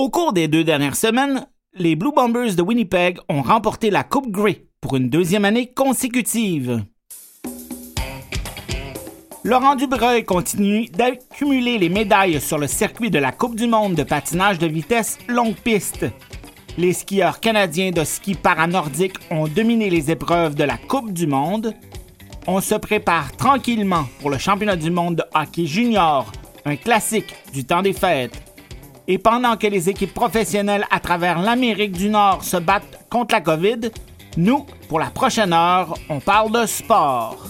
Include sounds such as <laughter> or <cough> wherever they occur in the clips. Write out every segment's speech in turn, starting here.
Au cours des deux dernières semaines, les Blue Bombers de Winnipeg ont remporté la Coupe Grey pour une deuxième année consécutive. Laurent Dubreuil continue d'accumuler les médailles sur le circuit de la Coupe du monde de patinage de vitesse longue piste. Les skieurs canadiens de ski paranordique ont dominé les épreuves de la Coupe du monde. On se prépare tranquillement pour le championnat du monde de hockey junior, un classique du temps des fêtes. Et pendant que les équipes professionnelles à travers l'Amérique du Nord se battent contre la COVID, nous, pour la prochaine heure, on parle de sport.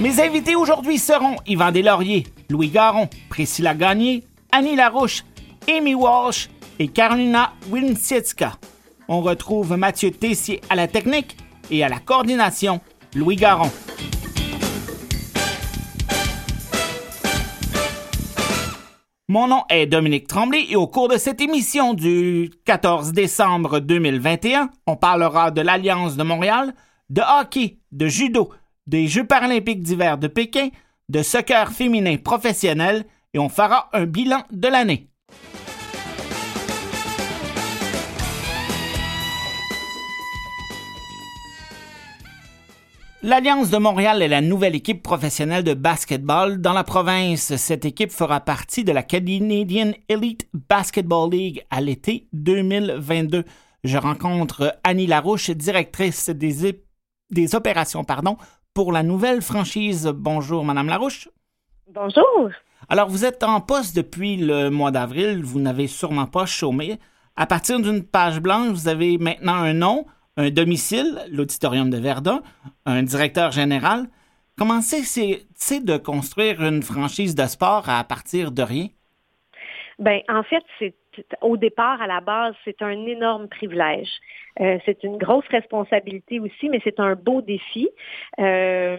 Mes invités aujourd'hui seront Yvan Deslauriers, Louis Garon, Priscilla Gagné, Annie Larouche, Amy Walsh et Carolina Winsietska. On retrouve Mathieu Tessier à la technique et à la coordination, Louis Garon. Mon nom est Dominique Tremblay et au cours de cette émission du 14 décembre 2021, on parlera de l'Alliance de Montréal, de hockey, de judo, des Jeux paralympiques d'hiver de Pékin, de soccer féminin professionnel et on fera un bilan de l'année. L'Alliance de Montréal est la nouvelle équipe professionnelle de basketball dans la province. Cette équipe fera partie de la Canadian Elite Basketball League à l'été 2022. Je rencontre Annie Larouche, directrice des, des opérations pardon, pour la nouvelle franchise. Bonjour, Madame Larouche. Bonjour. Alors, vous êtes en poste depuis le mois d'avril. Vous n'avez sûrement pas chômé. À partir d'une page blanche, vous avez maintenant un nom, un domicile, l'Auditorium de Verdun, un directeur général. Comment c'est de construire une franchise de sport à partir de rien? Ben, en fait, c'est au départ, à la base, c'est un énorme privilège. Euh, c'est une grosse responsabilité aussi, mais c'est un beau défi. Euh,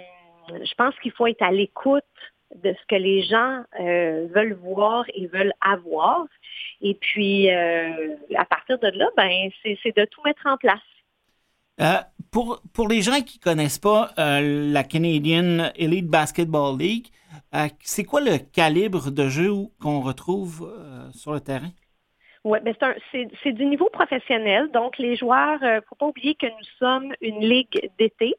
je pense qu'il faut être à l'écoute de ce que les gens euh, veulent voir et veulent avoir. Et puis, à partir de là, ben, c'est de tout mettre en place. Pour, pour les gens qui ne connaissent pas la Canadian Elite Basketball League, c'est quoi le calibre de jeu qu'on retrouve sur le terrain? Oui, ben c'est du niveau professionnel. Donc, les joueurs, il euh, ne faut pas oublier que nous sommes une ligue d'été.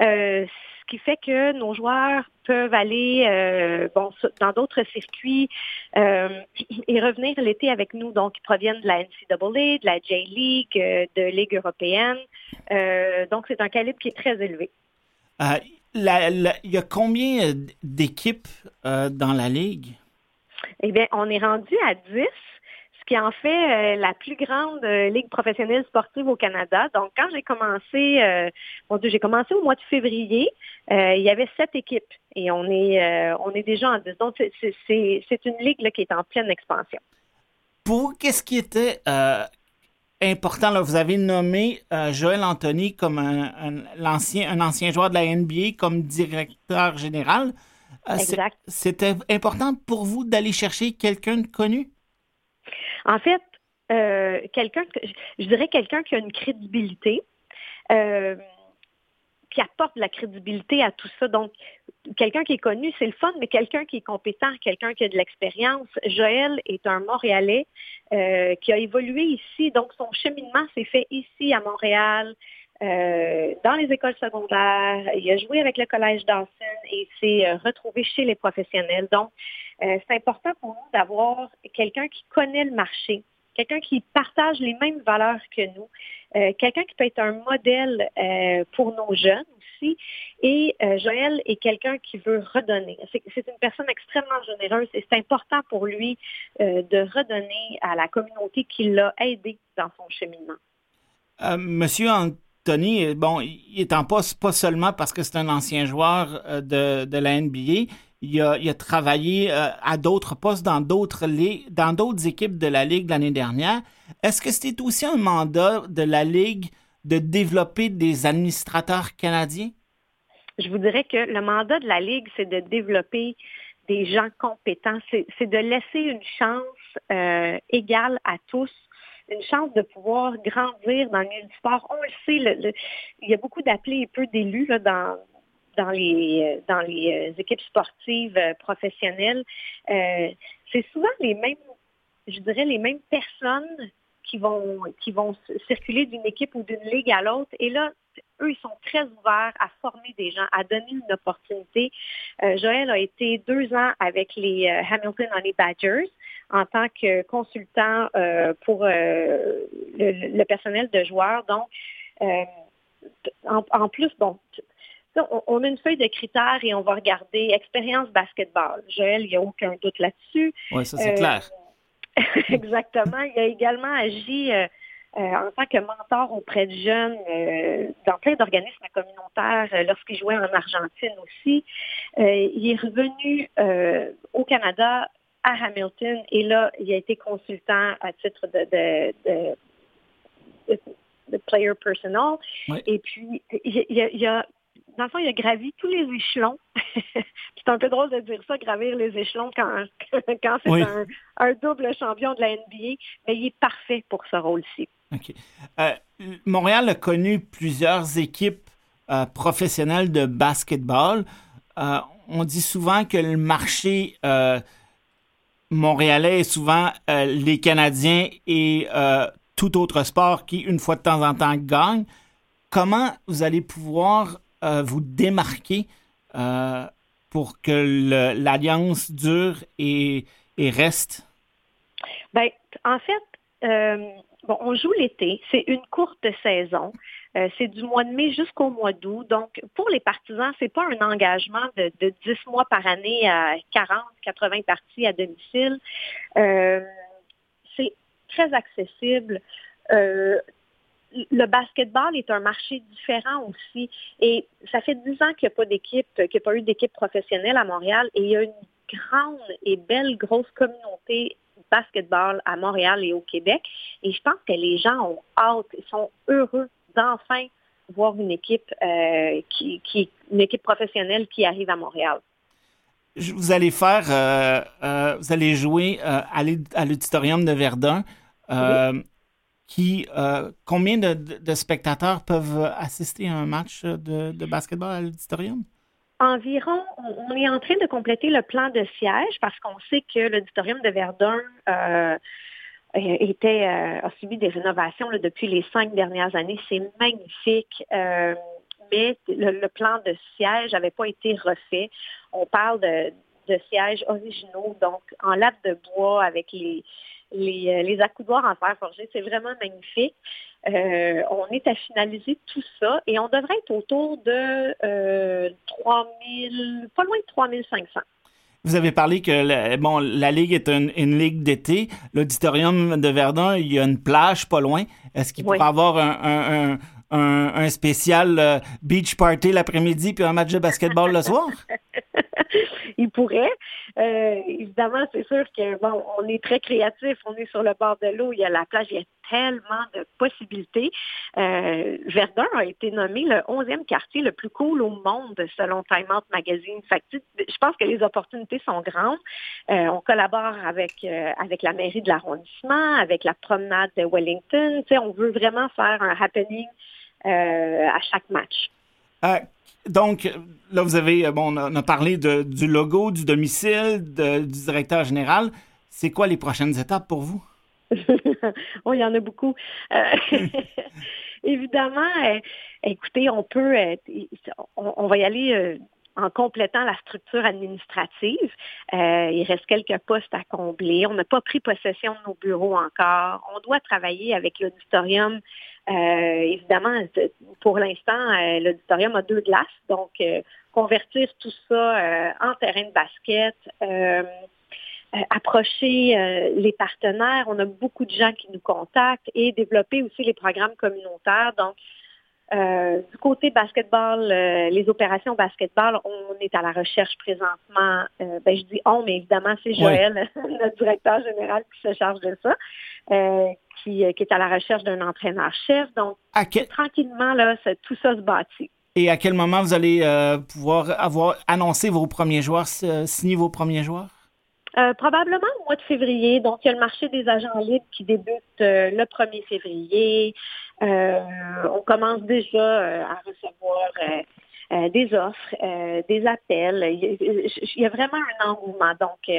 Euh, ce qui fait que nos joueurs peuvent aller euh, bon, dans d'autres circuits <clears throat> et revenir l'été avec nous. Donc, ils proviennent de la NCAA, de la J-League, de Ligue européenne. Donc, c'est un calibre qui est très élevé. il y a combien d'équipes dans la Ligue? Eh bien, on est rendu à 10 qui en fait euh, la plus grande euh, ligue professionnelle sportive au Canada. Donc, quand j'ai commencé, euh, bon j'ai commencé au mois de février, il y avait sept équipes et on est, on est déjà en 10. Donc, c'est une ligue qui est en pleine expansion. Pour qu'est-ce qui était important? Là, vous avez nommé Joël Anthony comme un, ancien, un ancien joueur de la NBA comme directeur général. exact. C'était important pour vous d'aller chercher quelqu'un de connu? En fait, euh, quelqu'un, je dirais quelqu'un qui a une crédibilité, euh, qui apporte de la crédibilité à tout ça. Donc, quelqu'un qui est connu, c'est le fun, mais quelqu'un qui est compétent, quelqu'un qui a de l'expérience. Joël est un Montréalais euh, qui a évolué ici, donc son cheminement s'est fait ici à Montréal. dans les écoles secondaires, il a joué avec le collège Dawson et s'est retrouvé chez les professionnels. Donc, euh, c'est important pour nous d'avoir quelqu'un qui connaît le marché, quelqu'un qui partage les mêmes valeurs que nous, euh, quelqu'un qui peut être un modèle euh, pour nos jeunes aussi. Et Joël est quelqu'un qui veut redonner. C'est une personne extrêmement généreuse et c'est important pour lui de redonner à la communauté qui l'a aidé dans son cheminement. Monsieur Anthony, bon, il est en poste pas seulement parce que c'est un ancien joueur de la NBA, il a, travaillé euh, à d'autres postes dans d'autres dans d'autres équipes de la Ligue l'année dernière. Est-ce que c'était aussi un mandat de la Ligue de développer des administrateurs canadiens? Je vous dirais que le mandat de la Ligue, c'est de développer des gens compétents. C'est de laisser une chance euh, égale à tous une chance de pouvoir grandir dans le du sport. On le sait, il y a beaucoup d'appelés et peu d'élus dans, dans les dans les équipes sportives professionnelles, c'est souvent les mêmes, je dirais les mêmes personnes qui vont qui vont circuler d'une équipe ou d'une ligue à l'autre. Et là, eux, ils sont très ouverts à former des gens, à donner une opportunité. Joël a été deux ans avec les Hamilton Honey Badgers en tant que consultant euh, pour euh, le, personnel de joueurs. Donc, euh, en, plus, bon, on, a une feuille de critères et on va regarder expérience basketball. Joël, il n'y a aucun doute là-dessus. Oui, ça c'est clair. <laughs> Exactement. Il a également agi en tant que mentor auprès de jeunes dans plein d'organismes communautaires lorsqu'il jouait en Argentine aussi. il est revenu au Canada à Hamilton et là, il a été consultant à titre de, de, player personal. Et puis, il, a, dans le fond, il a gravi tous les échelons. <laughs> c'est un peu drôle de dire ça, gravir les échelons quand, <laughs> quand c'est un, double champion de la NBA, mais il est parfait pour ce rôle-ci. Euh, Montréal a connu plusieurs équipes euh, professionnelles de basketball. Euh, on dit souvent que le marché montréalais est souvent euh, les Canadiens et euh, tout autre sport qui, une fois de temps en temps, gagne. Comment vous allez pouvoir euh, vous démarquer pour que l'alliance dure et, reste? Ben, en fait, bon, on joue l'été, c'est une courte saison. Euh, c'est du mois de mai jusqu'au mois d'août. Donc, pour les partisans, c'est pas un engagement de, 10 mois par année à 40, 80 parties à domicile. Euh, c'est très accessible. Euh, le basketball est un marché différent aussi. Et ça fait 10 ans qu'il n'y a pas d'équipe, qu'il n'y a pas eu d'équipe professionnelle à Montréal. Et il y a une grande et belle grosse communauté basketball à Montréal et au Québec. Et je pense que les gens ont hâte, ils sont heureux d'enfin voir une équipe euh, qui, qui, une équipe professionnelle qui arrive à Montréal. Vous allez faire, euh, euh, vous allez jouer à l'auditorium de Verdun. Qui, combien de, spectateurs peuvent assister à un match de, basketball à l'auditorium? Environ, on est en train de compléter le plan de siège parce qu'on sait que l'auditorium de Verdun euh, était, euh, a subi des rénovations depuis les cinq dernières années. C'est magnifique. Euh, mais le, plan de siège n'avait pas été refait. On parle de, sièges originaux, donc en latte de bois avec les, les, les accoudoirs en fer forgé. C'est vraiment magnifique. on est à finaliser tout ça et on devrait être autour de euh, 3 000, pas loin de 3 500. Vous avez parlé que la, bon, la Ligue est une, ligue d'été. L'auditorium de Verdun, il y a une plage pas loin. Est-ce qu'il pourrait avoir un, un, spécial euh, beach party l'après-midi puis un match de basketball le soir? <laughs> il pourrait. Euh, évidemment, c'est sûr que bon, on est très créatif, on est sur le bord de l'eau, il y a la plage, il y a tellement de possibilités. Euh, Verdun a été nommé le 11e quartier le plus cool au monde selon Time Out Magazine. Fait je pense que les opportunités sont grandes. On collabore avec, avec la mairie de l'arrondissement, avec la promenade de Wellington. on veut vraiment faire un happening à chaque match. Donc, là, vous avez, euh, bon, on a, parlé du logo, du domicile, du directeur général. C'est quoi les prochaines étapes pour vous? <laughs> oh, il y en a beaucoup. Euh, <laughs> évidemment, euh, écoutez, on peut, on, va y aller en complétant la structure administrative. il reste quelques postes à combler. On n'a pas pris possession de nos bureaux encore. On doit travailler avec l'auditorium euh, évidemment, pour l'instant, euh, l'auditorium a deux glaces, donc euh, convertir tout ça en terrain de basket, approcher les partenaires. On a beaucoup de gens qui nous contactent et développer aussi les programmes communautaires. Donc, du côté basketball, les opérations basketball, on est à la recherche présentement. ben, je dis on, mais évidemment, c'est Joël, <laughs> notre directeur général, qui se charge de ça. Euh, qui, est à la recherche d'un entraîneur-chef. Donc, tranquillement, là, tout ça se bâtit. Et à quel moment vous allez euh, pouvoir avoir annoncé vos premiers joueurs, signer vos premiers joueurs? Euh, probablement au mois de février. Donc, il y a le marché des agents libres qui débute le 1er février. on commence déjà à recevoir des offres, des appels. Il y, a, vraiment un engouement. Donc,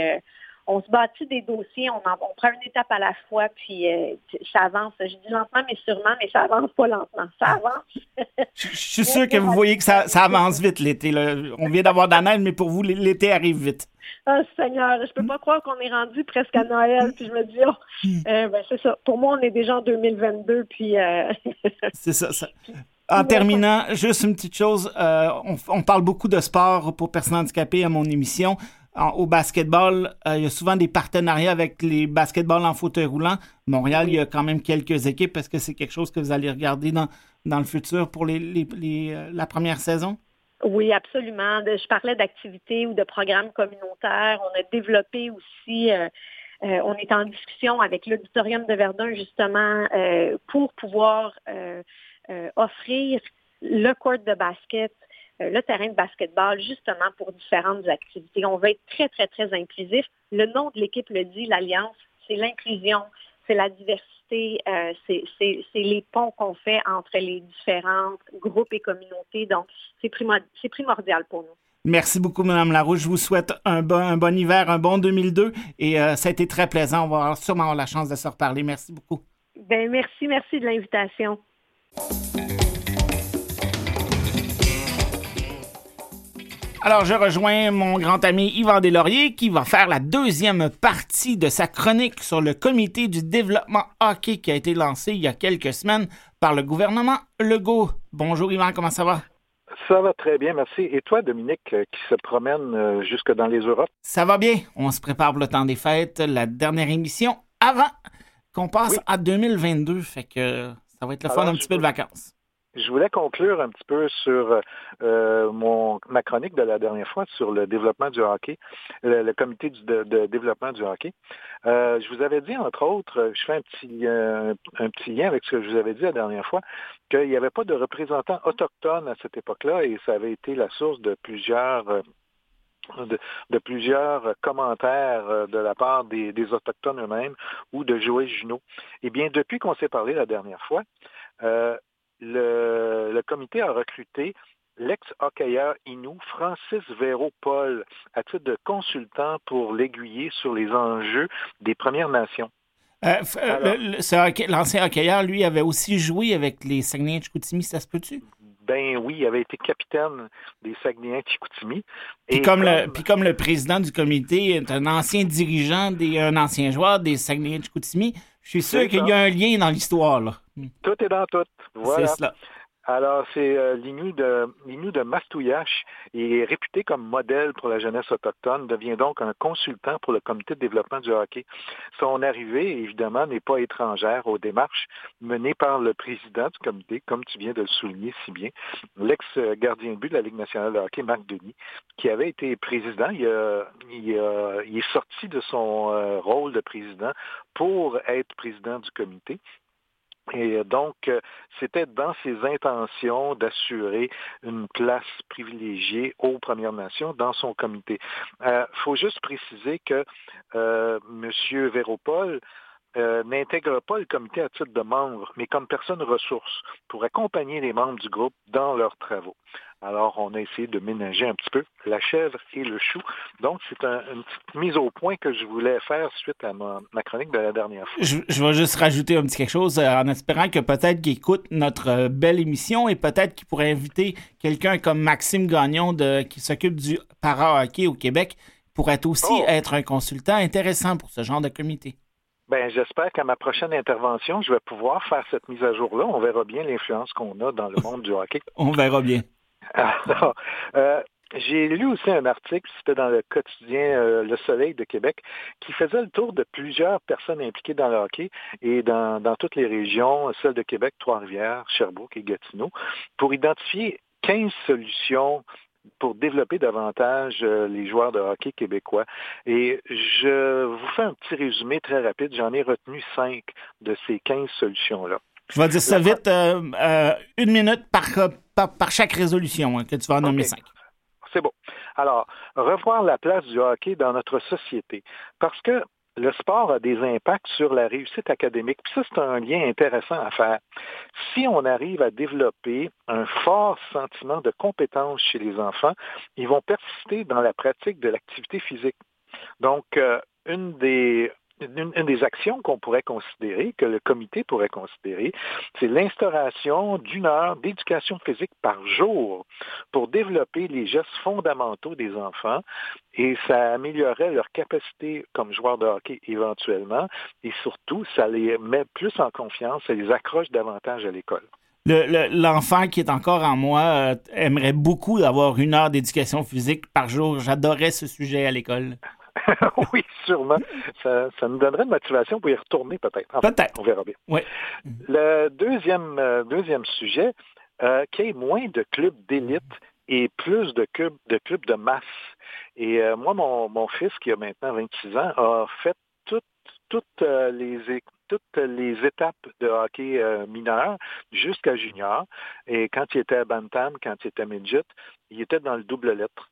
on se bâtit des dossiers, on, prend une étape à la fois, puis euh, ça avance. Je dis lentement, mais sûrement, mais ça avance pas lentement. Ça avance. je, suis sûr que vous voyez que ça, avance vite l'été. On vient d'avoir de la neige, mais pour vous, l'été arrive vite. Oh Seigneur, je peux pas croire qu'on est rendu presque à Noël. Puis je me dis, oh, hmm. euh, ben, c'est ça. Pour moi, on est déjà en 2022. Puis. Euh, <laughs> c'est ça, ça. <laughs> En terminant, juste une petite chose. on, on, parle beaucoup de sport pour personnes handicapées à mon émission au basketball, euh, il y a souvent des partenariats avec les basketballs en fauteuil roulant. Montréal, il y a quand même quelques équipes. Est-ce que c'est quelque chose que vous allez regarder dans, dans le futur pour les, euh, la première saison? Oui, absolument. Je parlais d'activités ou de programmes communautaires. On a développé aussi, euh, on est en discussion avec l'Auditorium de Verdun justement pour pouvoir offrir le court de basket le terrain de basketball justement pour différentes activités. On va être très, très, très inclusif. Le nom de l'équipe le dit, l'Alliance, c'est l'inclusion, c'est la diversité, euh, c'est les ponts qu'on fait entre les différents groupes et communautés. Donc, c'est primordial pour nous. Merci beaucoup, Mme Larouche. Je vous souhaite un bon, un bon hiver, un bon 2002. Et euh, ça a été très plaisant. On va sûrement avoir la chance de se reparler. Merci beaucoup. Ben, merci, merci de l'invitation. Alors, je rejoins mon grand ami Yvan Deslauriers qui va faire la deuxième partie de sa chronique sur le comité du développement hockey qui a été lancé il y a quelques semaines par le gouvernement Legault. Bonjour Yvan, comment ça va? Ça va très bien, merci. Et toi, Dominique, euh, qui se promène euh, jusque dans les Europes? Ça va bien. On se prépare pour le temps des fêtes, la dernière émission avant qu'on passe à 2022. Fait que ça va être le fun, un petit peu de vacances. Je voulais conclure un petit peu sur euh, mon, ma chronique de la dernière fois sur le développement du hockey, le, comité de, développement du hockey. Euh, je vous avais dit, entre autres, je fais un petit, euh, un petit lien avec ce que je vous avais dit la dernière fois, qu'il n'y avait pas de représentants autochtones à cette époque-là et ça avait été la source de plusieurs de, plusieurs commentaires de la part des, des Autochtones eux-mêmes ou de Joël Junot. Eh bien, depuis qu'on s'est parlé la dernière fois, euh, le, comité a recruté l'ex-hockeyeur Inou Francis Véro-Paul à titre de consultant pour l'aiguiller sur les enjeux des Premières Nations. Euh, euh, l'ancien hockeyeur, lui, avait aussi joué avec les Saguenay-Chicoutimi, ça se peut-tu? Ben oui, il avait été capitaine des Saguenay-Chicoutimi. Puis comme, le, puis comme le président du comité est un ancien dirigeant, des, un ancien joueur des Saguenay-Chicoutimi, je suis sûr qu'il y a un lien dans l'histoire. là. Tout est dans tout. Voilà. C'est alors, c'est euh, l'Inu de, de Mastouillache est réputé comme modèle pour la jeunesse autochtone, devient donc un consultant pour le comité de développement du hockey. Son arrivée, évidemment, n'est pas étrangère aux démarches menées par le président du comité, comme tu viens de le souligner si bien, l'ex-gardien de but de la Ligue nationale de hockey, Marc Denis, qui avait été président. Il, il, il est sorti de son euh, rôle de président pour être président du comité. Et donc, euh, c'était dans ses intentions d'assurer une place privilégiée aux Premières Nations dans son comité. Il euh, faut juste préciser que euh, M. Véropol euh, n'intègre pas le comité à titre de membre, mais comme personne ressource pour accompagner les membres du groupe dans leurs travaux. Alors, on a essayé de ménager un petit peu la chèvre et le chou. Donc, c'est une petite mise au point que je voulais faire suite à ma, chronique de la dernière fois. Je, vais juste rajouter un petit quelque chose euh, en espérant que peut-être qu'il écoute notre euh, belle émission et peut-être qu'il pourrait inviter quelqu'un comme Maxime Gagnon de, qui s'occupe du para-hockey au Québec pourrait aussi oh! être un consultant intéressant pour ce genre de comité. Ben, j'espère qu'à ma prochaine intervention, je vais pouvoir faire cette mise à jour-là. On verra bien l'influence qu'on a dans le monde du hockey. <laughs> On verra bien. <laughs> Alors, euh, j'ai lu aussi un article, c'était dans le quotidien euh, Le Soleil de Québec, qui faisait le tour de plusieurs personnes impliquées dans le hockey et dans, dans toutes les régions, celles de Québec, Trois-Rivières, Sherbrooke et Gatineau, pour identifier 15 solutions pour développer davantage euh, les joueurs de hockey québécois. Et je vous fais un petit résumé très rapide. J'en ai retenu cinq de ces 15 solutions-là. Je vais dire ça vite, euh, euh, une minute par, par, chaque résolution, hein, que tu vas en nommer cinq. C'est bon. Alors, revoir la place du hockey dans notre société. Parce que le sport a des impacts sur la réussite académique. Ça, c'est un lien intéressant à faire. Si on arrive à développer un fort sentiment de compétence chez les enfants, ils vont persister dans la pratique de l'activité physique. Donc, euh, une des, une, des actions qu'on pourrait considérer, que le comité pourrait considérer, c'est l'instauration d'une heure d'éducation physique par jour pour développer les gestes fondamentaux des enfants et ça améliorerait leur capacité comme joueurs de hockey éventuellement et surtout, ça les met plus en confiance, ça les accroche davantage à l'école. L'enfant qui est encore en moi euh, aimerait beaucoup avoir une heure d'éducation physique par jour. J'adorais ce sujet à l'école. <laughs> oui, sûrement. Ça, nous donnerait une motivation pour y retourner peut-être. peut-être. On verra bien. Le deuxième, euh, deuxième sujet, euh, qu'il y ait moins de clubs d'élite et plus de clubs de, clubs de masse. Et euh, moi, mon, mon, fils, qui a maintenant 26 ans, a fait toutes, toutes les toutes les étapes de hockey mineur jusqu'à junior. Et quand il était à Bantam, quand il était midget, il était dans le double lettre.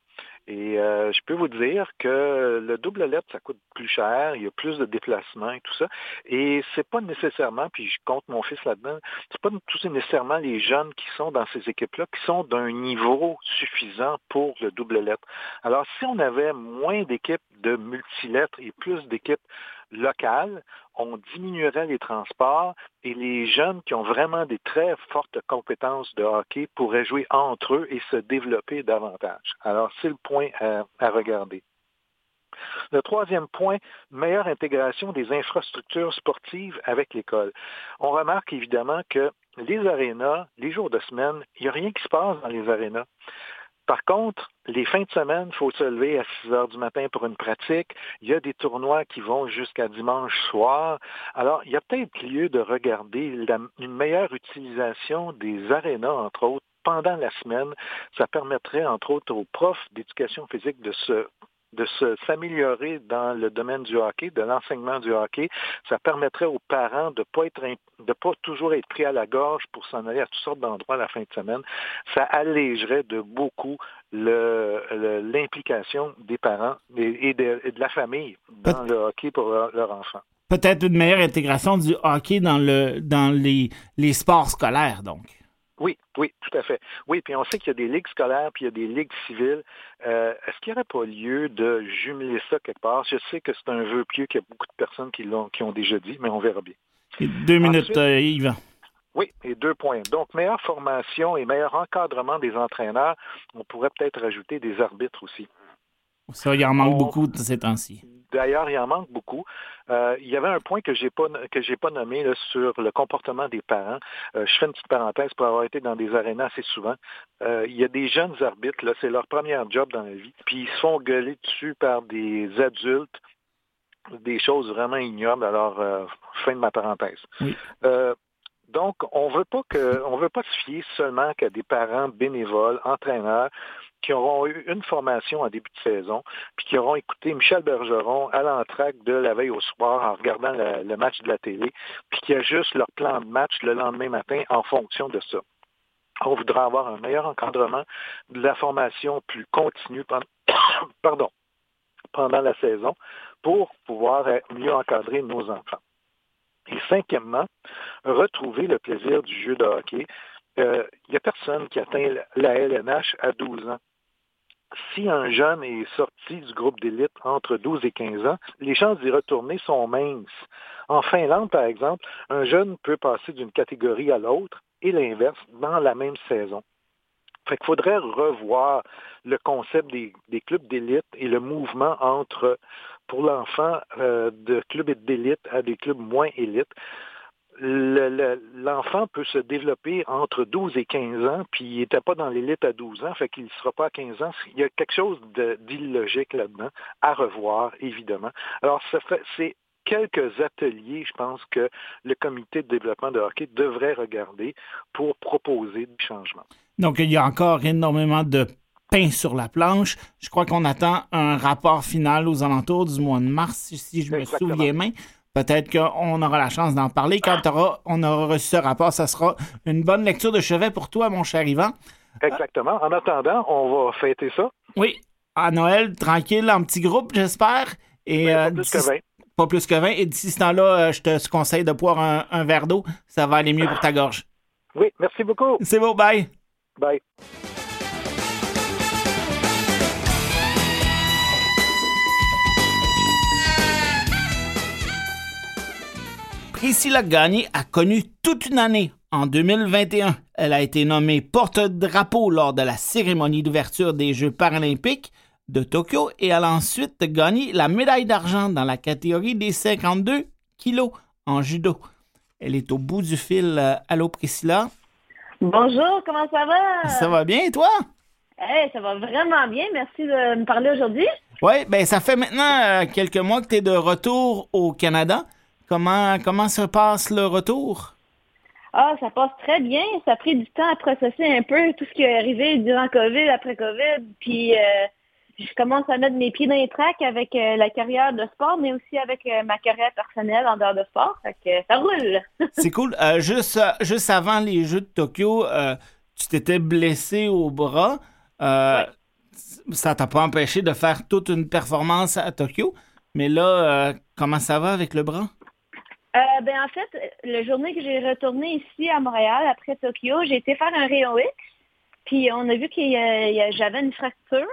Et euh, je peux vous dire que le double lettre, ça coûte plus cher, il y a plus de déplacements et tout ça. Et c'est pas nécessairement, puis je compte mon fils là-dedans, c'est pas tout nécessairement les jeunes qui sont dans ces équipes-là qui sont d'un niveau suffisant pour le double lettre. Alors, si on avait moins d'équipes de multilettres et plus d'équipes locales, on diminuerait les transports et les jeunes qui ont vraiment des très fortes compétences de hockey pourraient jouer entre eux et se développer davantage. Alors, c'est le point à, regarder. Le troisième point, meilleure intégration des infrastructures sportives avec l'école. On remarque évidemment que les arénas, les jours de semaine, il n'y a rien qui se passe dans les arénas. Par contre, les fins de semaine, il faut se lever à 6 heures du matin pour une pratique. Il y a des tournois qui vont jusqu'à dimanche soir. Alors, il y a peut-être lieu de regarder une meilleure utilisation des arénas, entre autres, pendant la semaine. Ça permettrait, entre autres, aux profs d'éducation physique de se de s'améliorer dans le domaine du hockey, de l'enseignement du hockey. Ça permettrait aux parents de pas être de pas toujours être pris à la gorge pour s'en aller à toutes sortes d'endroits la fin de semaine. Ça allégerait de beaucoup l'implication des parents et de, la famille dans le hockey pour leur, enfant. Peut-être une meilleure intégration du hockey dans, le, dans les, les sports scolaires, donc. Oui, oui, tout à fait. Oui, puis on sait qu'il y a des ligues scolaires, puis il y a des ligues civiles. Euh, est-ce qu'il n'y aurait pas lieu de jumeler ça quelque part? Je sais que c'est un vœu pieux qu'il y a beaucoup de personnes qui, l'ont, qui ont déjà dit, mais on verra bien. deux minutes, euh, Yvan. Oui, et deux points. Donc, meilleure formation et meilleur encadrement des entraîneurs. On pourrait peut-être rajouter des arbitres aussi. Ça, il en manque beaucoup de ces temps-ci. D'ailleurs, il en manque beaucoup. Euh, il y avait un point que j'ai pas que j'ai pas nommé sur le comportement des parents. Euh, je fais une petite parenthèse pour avoir été dans des arénas assez souvent. Euh, il y a des jeunes arbitres, là, c'est leur premier job dans la vie, puis ils se font gueuler dessus par des adultes, des choses vraiment ignobles. Alors, fin de ma parenthèse. donc, on veut pas que, on veut pas se fier seulement qu'à des parents bénévoles, entraîneurs qui auront eu une formation en début de saison, puis qui auront écouté Michel Bergeron à l'entraque de la veille au soir en regardant le, match de la télé, puis qui ajustent leur plan de match le lendemain matin en fonction de ça. On voudra avoir un meilleur encadrement de la formation plus continue pendant, <coughs> pendant la saison pour pouvoir mieux encadrer nos enfants. Et cinquièmement, retrouver le plaisir du jeu de hockey. Il euh, n'y a personne qui atteint la LNH à 12 ans si un jeune est sorti du groupe d'élite entre 12 et 15 ans, les chances d'y retourner sont minces. En Finlande, par exemple, un jeune peut passer d'une catégorie à l'autre et l'inverse dans la même saison. Fait qu'il faudrait revoir le concept des, clubs d'élite et le mouvement entre, pour l'enfant, euh, de clubs d'élite à des clubs moins élites l'enfant peut se développer entre 12 et 15 ans, puis il n'était pas dans l'élite à 12 ans, fait qu'il ne sera pas à 15 ans. Il y a quelque chose d'illogique là-dedans, à revoir, évidemment. Alors, c'est quelques ateliers, je pense, que le comité de développement de hockey devrait regarder pour proposer des changements. Donc, il y a encore énormément de pain sur la planche. Je crois qu'on attend un rapport final aux alentours du mois de mars, si je me souviens bien. Peut-être qu'on aura la chance d'en parler. Quand on aura reçu ce rapport, ça sera une bonne lecture de chevet pour toi, mon cher Yvan. Exactement. En attendant, on va fêter ça. Oui, à Noël, tranquille, en petit groupe, j'espère. Et, euh, plus que pas plus que 20. Et d'ici ce temps-là, je te conseille de boire un, un verre d'eau. Ça va aller mieux pour ta gorge. Oui, merci beaucoup. C'est bon, bye. Bye. Priscilla Gagné a connu toute une année en 2021. Elle a été nommée porte-drapeau lors de la cérémonie d'ouverture des Jeux paralympiques de Tokyo et elle a ensuite gagné la médaille d'argent dans la catégorie des 52 kilos en judo. Elle est au bout du fil. Euh, allô, Priscilla? Bonjour, comment ça va? Ça va bien, et toi? Hey, ça va vraiment bien. Merci de me parler aujourd'hui. Oui, ben ça fait maintenant euh, quelques mois que tu es de retour au Canada. Comment, comment se passe le retour? Ah, ça passe très bien. Ça a pris du temps à processer un peu tout ce qui est arrivé durant COVID, après COVID. Puis euh, je commence à mettre mes pieds dans les tracks avec euh, la carrière de sport, mais aussi avec euh, ma carrière personnelle en dehors de sport. Fait que ça roule. <laughs> C'est cool. juste, juste avant les Jeux de Tokyo, tu t'étais blessé au bras. Ça t'a pas empêché de faire toute une performance à Tokyo. Mais là, comment ça va avec le bras? Euh, ben, en fait, la journée que j'ai retourné ici à Montréal, après Tokyo, j'ai été faire un rayon X. Puis on a vu que j'avais une fracture.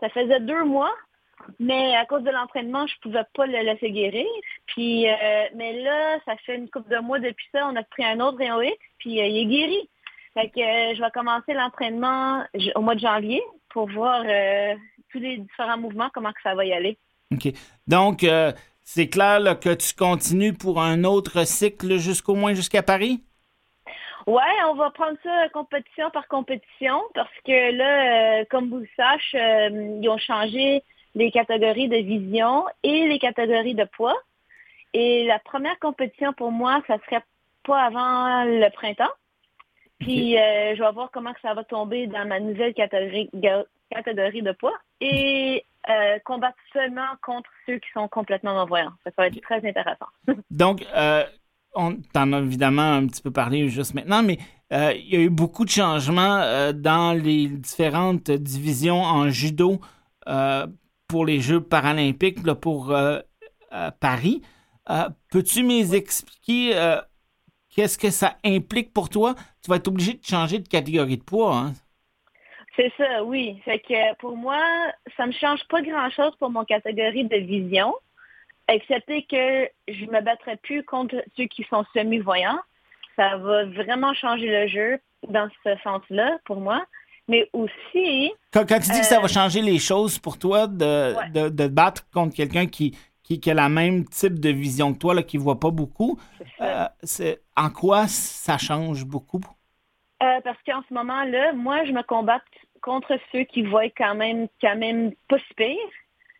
Ça faisait deux mois. Mais à cause de l'entraînement, je pouvais pas le laisser guérir. Puis, euh, mais là, ça fait une couple de mois depuis ça, on a pris un autre rayon X, puis euh, il est guéri. Fait que je vais commencer l'entraînement au mois de janvier pour voir tous les différents mouvements, comment que ça va y aller. OK. Donc, c'est clair que tu continues pour un autre cycle jusqu'au moins jusqu'à Paris? Ouais, on va prendre ça compétition par compétition parce que là, euh, comme vous le savez, euh, ils ont changé les catégories de vision et les catégories de poids. Et la première compétition pour moi, ça serait pas avant le printemps. Puis euh, je vais voir comment ça va tomber dans ma nouvelle catégorie, catégorie de poids. Et euh, combattre seulement contre ceux qui sont complètement non-voyants. Ça va être très intéressant. <laughs> Donc, euh, on t'en a évidemment un petit peu parlé juste maintenant, mais euh, il y a eu beaucoup de changements dans les différentes divisions en judo pour les Jeux paralympiques pour Paris. Peux-tu m'expliquer qu'est-ce que ça implique pour toi? Tu vas être obligé de changer de catégorie de poids. Hein? C'est ça, oui. Fait que pour moi, ça ne change pas grand-chose pour mon catégorie de vision, excepté que je me battrai plus contre ceux qui sont semi-voyants. Ça va vraiment changer le jeu dans ce sens-là pour moi. Mais aussi... Quand, tu dis que ça va euh, changer les choses pour toi de, de, battre contre quelqu'un qui, qui, a la même type de vision que toi, là, qui ne voit pas beaucoup, c'est euh, en quoi ça change beaucoup? Euh, parce qu'en ce moment-là, moi, je me combats contre ceux qui voient quand même, quand même pas si pire.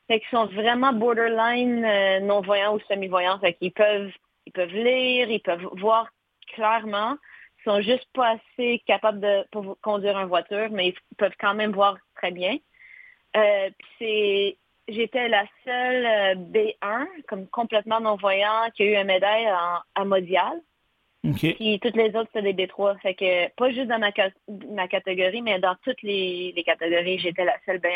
Fait qu'ils sont vraiment borderline euh, non-voyants ou semi-voyants. Fait peuvent, ils peuvent lire, ils peuvent voir clairement. Ils sont juste pas assez capables de pour conduire une voiture, mais ils peuvent quand même voir très bien. Euh, c'est, j'étais la seule B1, comme complètement non-voyant, qui a eu une médaille en, à mondial. Puis toutes les autres, c'était des B3. Fait que pas juste dans ma, ma catégorie, mais dans toutes les, catégories, j'étais la seule B1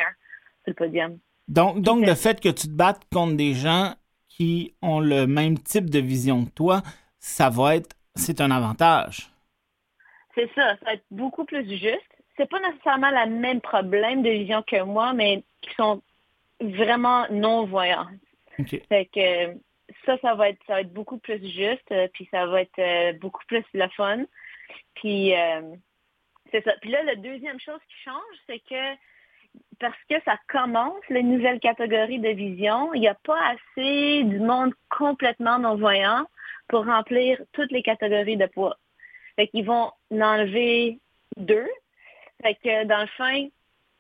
sur le podium. Donc, donc le fait que tu te battes contre des gens qui ont le même type de vision que toi, ça va être, c'est un avantage. C'est ça, ça va être beaucoup plus juste. C'est pas nécessairement le même problème de vision que moi, mais qui sont vraiment non-voyants. Fait que ça, ça va être, beaucoup plus juste, euh, puis ça va être euh, beaucoup plus le fun. Puis euh, c'est ça. Puis là, la deuxième chose qui change, c'est que parce que ça commence les nouvelles catégories de vision, il n'y a pas assez du monde complètement non-voyant pour remplir toutes les catégories de poids. Fait qu'ils vont en enlever deux. Fait que dans le fin,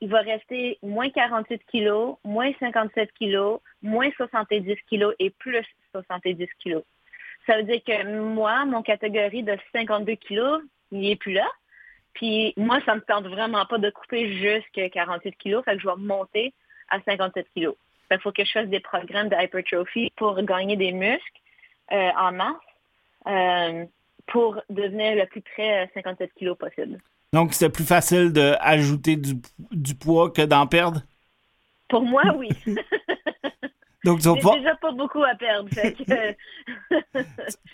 il va rester moins 48 kilos, moins 57 kilos, moins 70 kilos et plus 70 kilos. Ça veut dire que moi, mon catégorie de 52 kilos, il n'est plus là. Puis moi, ça me tente vraiment pas de couper jusqu'à 48 kilos, fait que je vais monter à 57 kilos. Il faut que je fasse des programmes de hypertrophy pour gagner des muscles euh, en masse euh, pour devenir le plus près à 57 kilos possible. Donc, c'est plus facile d'ajouter du poids que d'en perdre? Pour moi, <laughs> oui. Donc, tu vas déjà pas beaucoup à perdre. <laughs>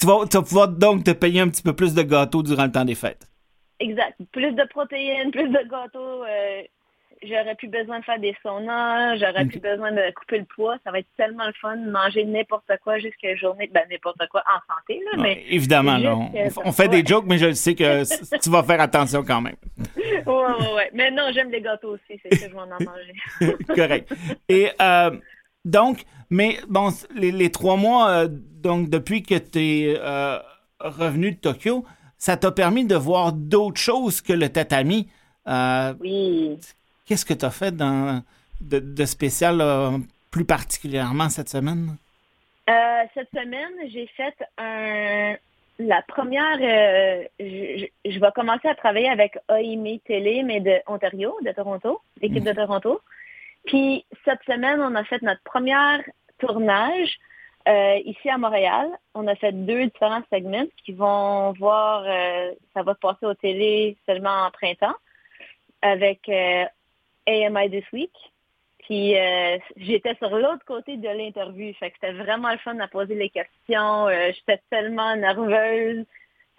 tu, vas, pouvoir donc te payer un petit peu plus de gâteaux durant le temps des fêtes. Exact. Plus de protéines, plus de gâteaux. Euh, j'aurais plus besoin de faire des saunas, j'aurais plus besoin de couper le poids. Ça va être tellement le fun de manger n'importe quoi jusqu'à la journée, ben n'importe quoi en santé. Là, mais évidemment, on, fait des jokes, mais je sais que <laughs> tu vas faire attention quand même. Oui, oui, oui. Mais non, j'aime les gâteaux aussi, c'est que je vais en manger. Correct. Et euh, donc, mais bon, les, trois mois, euh, donc depuis que tu es euh, revenu de Tokyo, ça t'a permis de voir d'autres choses que le tatami. oui. Qu'est-ce que tu as fait dans, de, spécial plus particulièrement cette semaine? cette semaine, j'ai fait un, la première, euh, je, vais commencer à travailler avec OIME Télé, mais de Ontario, de Toronto, l'équipe de Toronto. Puis cette semaine, on a fait notre premier tournage euh, ici à Montréal. On a fait deux différents segments qui vont voir, euh, ça va se passer au télé seulement en printemps avec AMI This Week. Puis euh, j'étais sur l'autre côté de l'interview. Fait que c'était vraiment le fun à poser les questions. Euh, j'étais tellement nerveuse.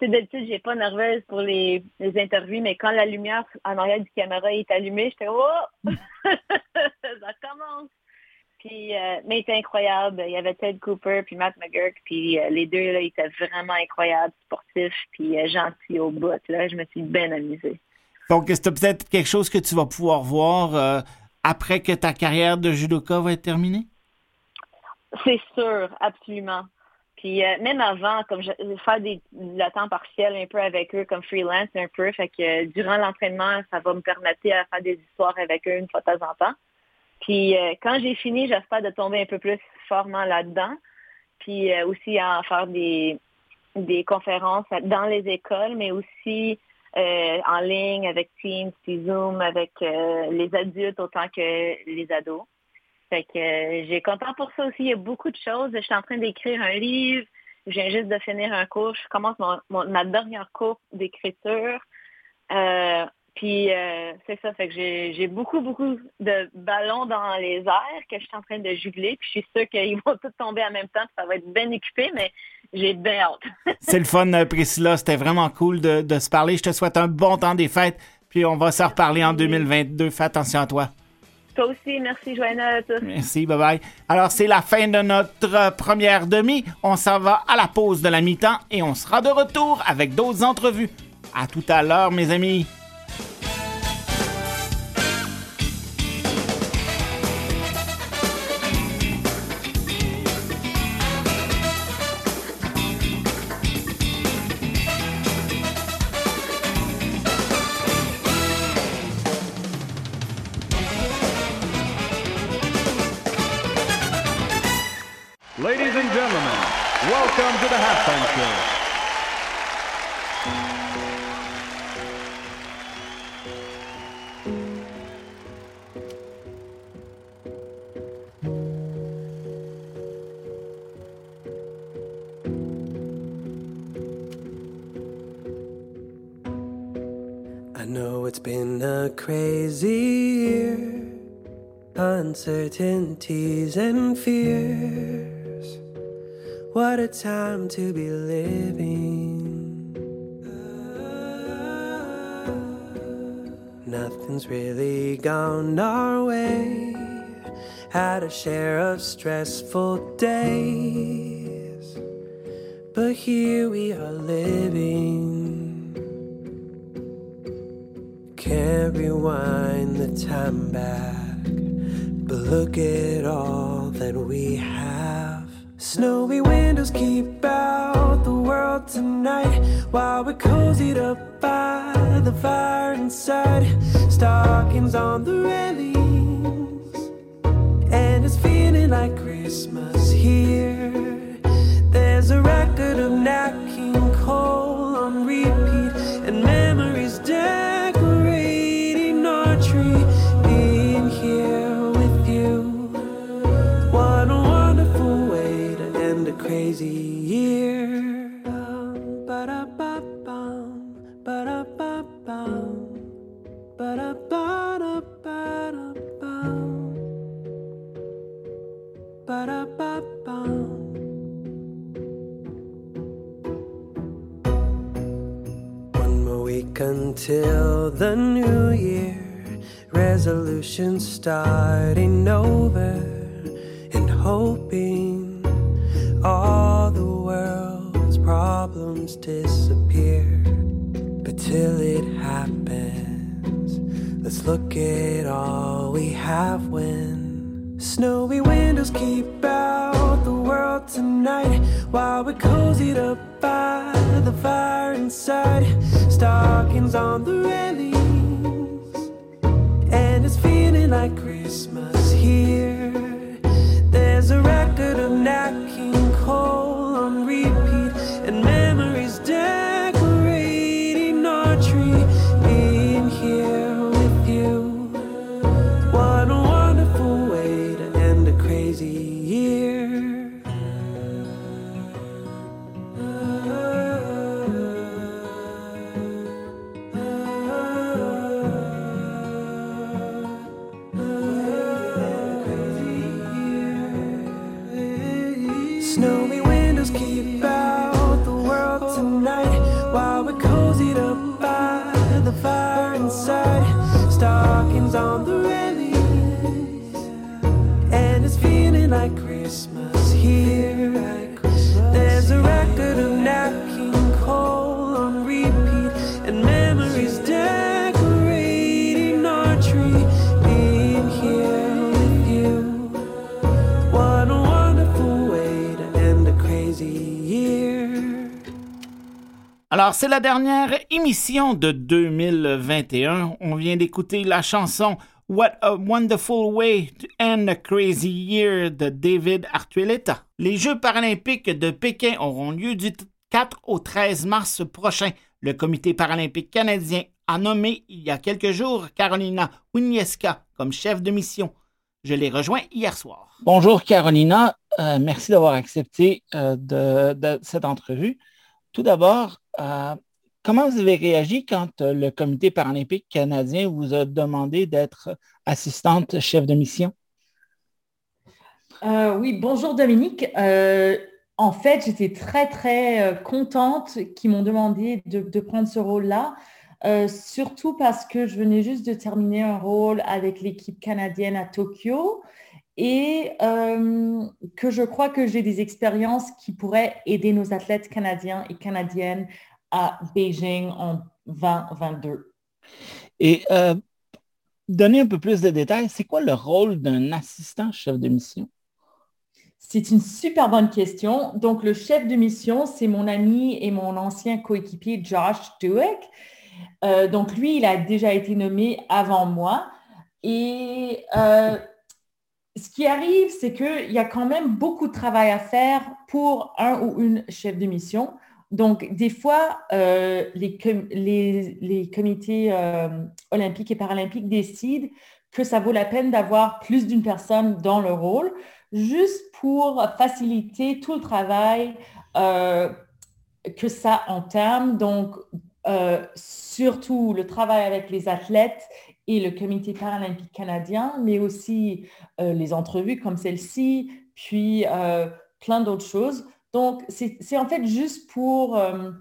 C'est d'habitude, j'ai pas nerveuse pour les, interviews, mais quand la lumière en arrière du caméra est allumée, j'étais Oh! <laughs> ça commence! Puis euh, mais c'était incroyable. Il y avait Ted Cooper puis Matt McGurk, puis les deux là, ils étaient vraiment incroyables, sportifs, puis gentils au bout. Là, je me suis bien amusée. Donc, c'est peut-être quelque chose que tu vas pouvoir voir après que ta carrière de judoka va être terminée? C'est sûr, absolument. Puis euh, même avant, comme je, faire des, le temps partiel un peu avec eux comme freelance un peu, fait que euh, durant l'entraînement, ça va me permettre de faire des histoires avec eux une fois de temps en temps. Puis euh, quand j'ai fini, j'espère de tomber un peu plus fortement là-dedans. Puis aussi à faire des, des conférences dans les écoles, mais aussi euh, en ligne avec Teams, puis Zoom, avec euh, les adultes autant que les ados. Fait que euh, j'ai content pour ça aussi. Il y a beaucoup de choses. Je suis en train d'écrire un livre. Je viens juste de finir un cours. Je commence ma dernière cours d'écriture. Puis c'est ça, fait que j'ai beaucoup, beaucoup de ballons dans les airs que je suis en train de jugler. Puis je suis sûre qu'ils <laughs> vont tous tomber en même temps. Ça va être bien occupé, mais j'ai bien hâte. <laughs> c'est le fun, euh, Priscilla. C'était vraiment cool de, se parler. Je te souhaite un bon temps des fêtes. Puis on va se reparler en 2022. Fais attention à toi. Toi aussi, merci Joanna. Merci, bye bye. Alors c'est la fin de notre première demi. On s'en va à la pause de la mi-temps et on sera de retour avec d'autres entrevues. À tout à l'heure, mes amis. Ladies and gentlemen, welcome to the halftime show. I know it's been a crazy year, uncertainties and fear. What a time to be living. Nothing's really gone our way. Had a share of stressful days, but here we are living. Can't rewind the time back, but look at all that we have. Snowy keep out the world tonight while we're cozied up by the fire inside. Stockings on the railings, and it's feeling like Christmas here. There's a record of Nat until the new year. Resolutions starting over and hoping all the world's problems disappear. But till it happens, let's look at all we have when snowy windows keep out the world tonight while we're cozied up by the fire inside. Stockings on the railings, and it's feeling like Christmas here. There's a record of Nat Alors, c'est la dernière émission de 2021. On vient d'écouter la chanson What a Wonderful Way to End a Crazy Year de David Artueleta. Les Jeux paralympiques de Pékin auront lieu du 4 au 13 mars prochain. Le Comité paralympique canadien a nommé il y a quelques jours Carolina Winieska comme chef de mission. Je l'ai rejoint hier soir. Bonjour Carolina, Euh, merci d'avoir accepté euh, cette entrevue. Tout d'abord, euh, comment vous avez réagi quand euh, le Comité paralympique canadien vous a demandé d'être assistante chef de mission? Euh, oui, bonjour Dominique. En fait, j'étais très, très contente qu'ils m'ont demandé de, prendre ce rôle-là, surtout parce que je venais juste de terminer un rôle avec l'équipe canadienne à Tokyo et euh, que je crois que j'ai des expériences qui pourraient aider nos athlètes canadiens et canadiennes à Beijing en 2022. Et euh, donner un peu plus de détails, c'est quoi le rôle d'un assistant chef de mission? C'est une super bonne question. Donc, le chef de mission, c'est mon ami et mon ancien coéquipier Josh Dueck. Euh, donc, lui, il a déjà été nommé avant moi. Et euh, ce qui arrive, c'est qu'il y a quand même beaucoup de travail à faire pour un ou une chef de mission. Donc, des fois, euh, les, com les, les, comités euh, olympiques et paralympiques décident que ça vaut la peine d'avoir plus d'une personne dans le rôle, juste pour faciliter tout le travail euh, que ça entame. Donc, surtout le travail avec les athlètes et le comité paralympique canadien, mais aussi euh, les entrevues comme celle-ci, puis euh, plein d'autres choses. Donc, c'est en fait juste pour, euh,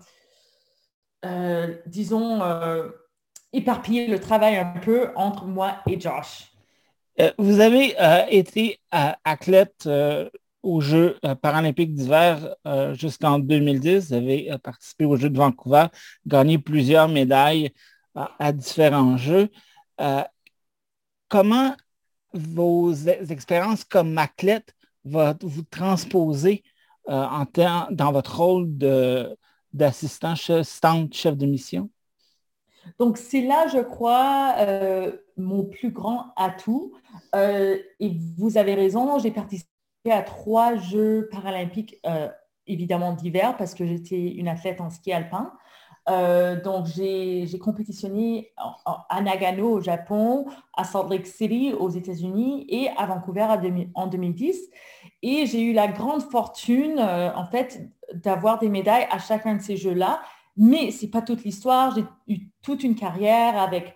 disons, éparpiller le travail un peu entre moi et Josh. Vous avez été athlète aux Jeux paralympiques d'hiver jusqu'en 2010. Vous avez participé aux Jeux de Vancouver, gagné plusieurs médailles à différents Jeux. Euh, comment vos expériences comme athlète vont vous transposer euh, dans votre rôle d'assistant chef, chef de mission? Donc, c'est là, je crois, euh, mon plus grand atout. Et vous avez raison, j'ai participé à trois Jeux paralympiques, évidemment d'hiver, parce que j'étais une athlète en ski alpin. Euh, donc, j'ai compétitionné à Nagano au Japon, à Salt Lake City aux États-Unis et à Vancouver à 2000, en 2010. Et j'ai eu la grande fortune, euh, en fait, d'avoir des médailles à chacun de ces jeux-là. Mais ce n'est pas toute l'histoire. J'ai eu toute une carrière avec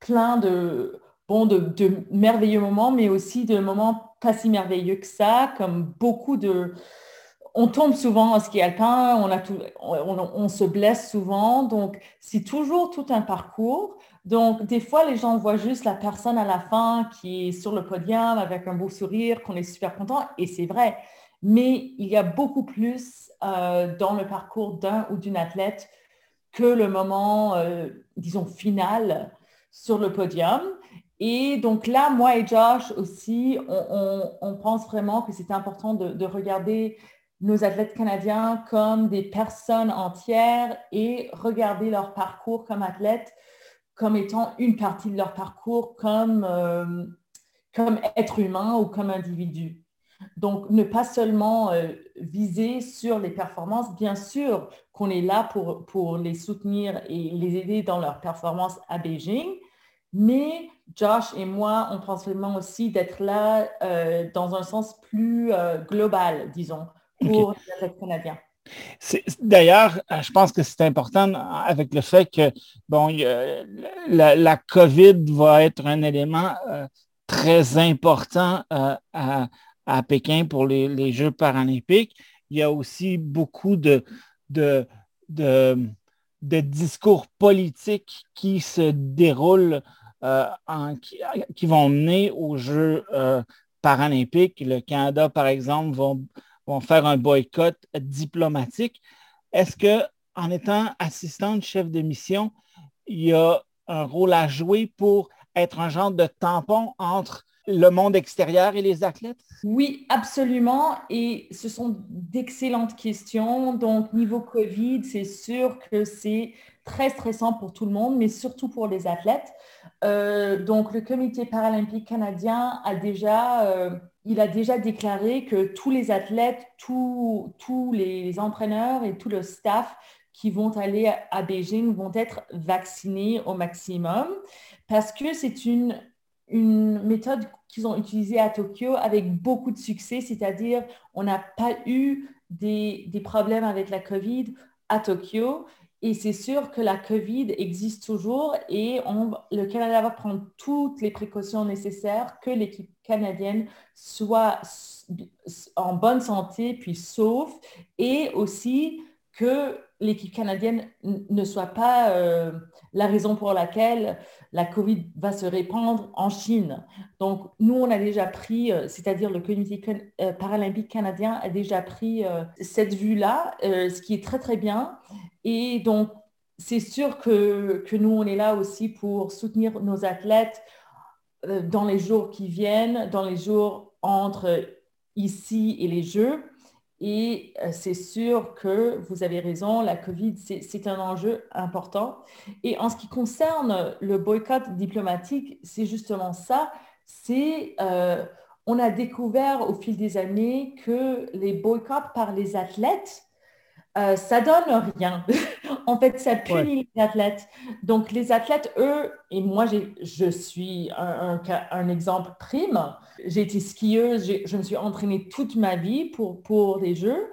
plein de, bon, de merveilleux moments, mais aussi de moments pas si merveilleux que ça, comme beaucoup de... On tombe souvent en ski alpin, on, a tout, on, se blesse souvent, donc c'est toujours tout un parcours. Donc, des fois, les gens voient juste la personne à la fin qui est sur le podium avec un beau sourire, qu'on est super content, et c'est vrai. Mais il y a beaucoup plus euh, dans le parcours d'un ou d'une athlète que le moment, euh, disons, final sur le podium. Et donc là, moi et Josh aussi, on, pense vraiment que c'est important de, regarder nos athlètes canadiens comme des personnes entières et regarder leur parcours comme athlètes comme étant une partie de leur parcours comme, euh, comme être humain ou comme individu. Donc, ne pas seulement euh, viser sur les performances, bien sûr qu'on est là pour, pour les soutenir et les aider dans leurs performances à Beijing, mais Josh et moi, on pense vraiment aussi d'être là euh, dans un sens plus global, disons, pour les Canadiens. D'ailleurs, euh, je pense que c'est important avec le fait que bon, la, COVID va être un élément très important à, Pékin pour les, Jeux paralympiques. Il y a aussi beaucoup de, de, de, de discours politiques qui se déroulent euh, qui, vont mener aux Jeux euh, paralympiques. Le Canada, par exemple, vont, vont faire un boycott diplomatique. Est-ce que en étant assistante chef de mission, il y a un rôle à jouer pour être un genre de tampon entre le monde extérieur et les athlètes? Oui, absolument. Et ce sont d'excellentes questions. Donc, niveau COVID, c'est sûr que c'est très stressant pour tout le monde, mais surtout pour les athlètes. Euh, donc, le Comité paralympique canadien a déjà, euh, il a déjà déclaré que tous les athlètes, tous, les entraîneurs et tout le staff qui vont aller à Beijing vont être vaccinés au maximum parce que c'est une, méthode qu'ils ont utilisée à Tokyo avec beaucoup de succès, c'est-à-dire on n'a pas eu des problèmes avec la COVID à Tokyo et c'est sûr que la COVID existe toujours et le Canada va prendre toutes les précautions nécessaires que l'équipe canadienne soit en bonne santé puis sauf et aussi que l'équipe canadienne ne soit pas euh, la raison pour laquelle la COVID va se répandre en Chine. Donc, nous, on a déjà pris, euh, c'est-à-dire le comité euh, paralympique canadien a déjà pris cette vue-là, ce qui est très, très bien. Et donc, c'est sûr que, nous, on est là aussi pour soutenir nos athlètes dans les jours qui viennent, dans les jours entre ici et les Jeux. Et euh, c'est sûr que vous avez raison, la COVID, c'est un enjeu important. Et en ce qui concerne le boycott diplomatique, c'est justement ça. C'est, euh, on a découvert au fil des années que les boycotts par les athlètes euh, ça donne rien. <laughs> en fait, ça punit les athlètes. Donc, les athlètes, eux, et moi, je suis un, un, exemple prime. J'ai été skieuse, je me suis entraînée toute ma vie pour, pour les Jeux.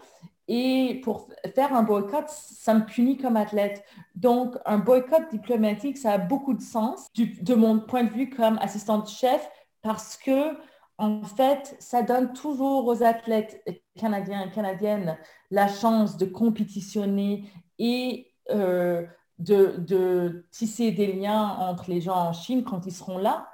Et pour faire un boycott, ça me punit comme athlète. Donc, un boycott diplomatique, ça a beaucoup de sens de mon point de vue comme assistante chef parce que en fait, ça donne toujours aux athlètes canadiens et canadiennes la chance de compétitionner et euh, de, tisser des liens entre les gens en Chine quand ils seront là,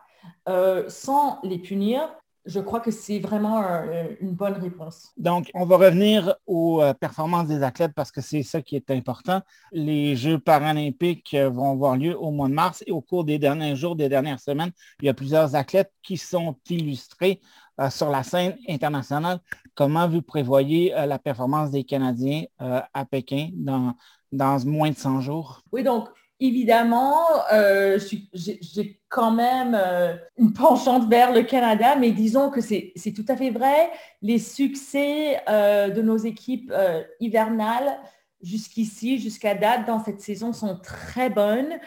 euh, sans les punir, je crois que c'est vraiment euh, une bonne réponse. Donc, on va revenir aux euh, performances des athlètes parce que c'est ça qui est important. Les Jeux paralympiques euh, vont avoir lieu au mois de mars et au cours des derniers jours, des dernières semaines, il y a plusieurs athlètes qui sont illustrés sur la scène internationale. Comment vous prévoyez la performance des Canadiens à Pékin dans, dans moins de 100 jours? Oui, donc Évidemment, euh, j'ai quand même euh, une penchante vers le Canada, mais disons que c'est tout à fait vrai. Les succès euh, de nos équipes hivernales jusqu'ici, jusqu'à date, dans cette saison, sont très bonnes.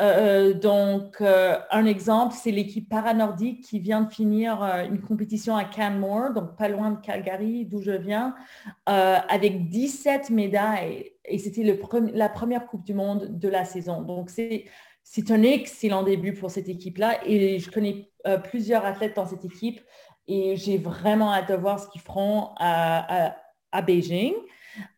Euh, donc, euh, un exemple, c'est l'équipe paranordique qui vient de finir euh, une compétition à Canmore, donc pas loin de Calgary, d'où je viens, avec 17 médailles. Et c'était la première Coupe du Monde de la saison. Donc, c'est un excellent début pour cette équipe-là. Et je connais plusieurs athlètes dans cette équipe et j'ai vraiment hâte de voir ce qu'ils feront à, à, Beijing.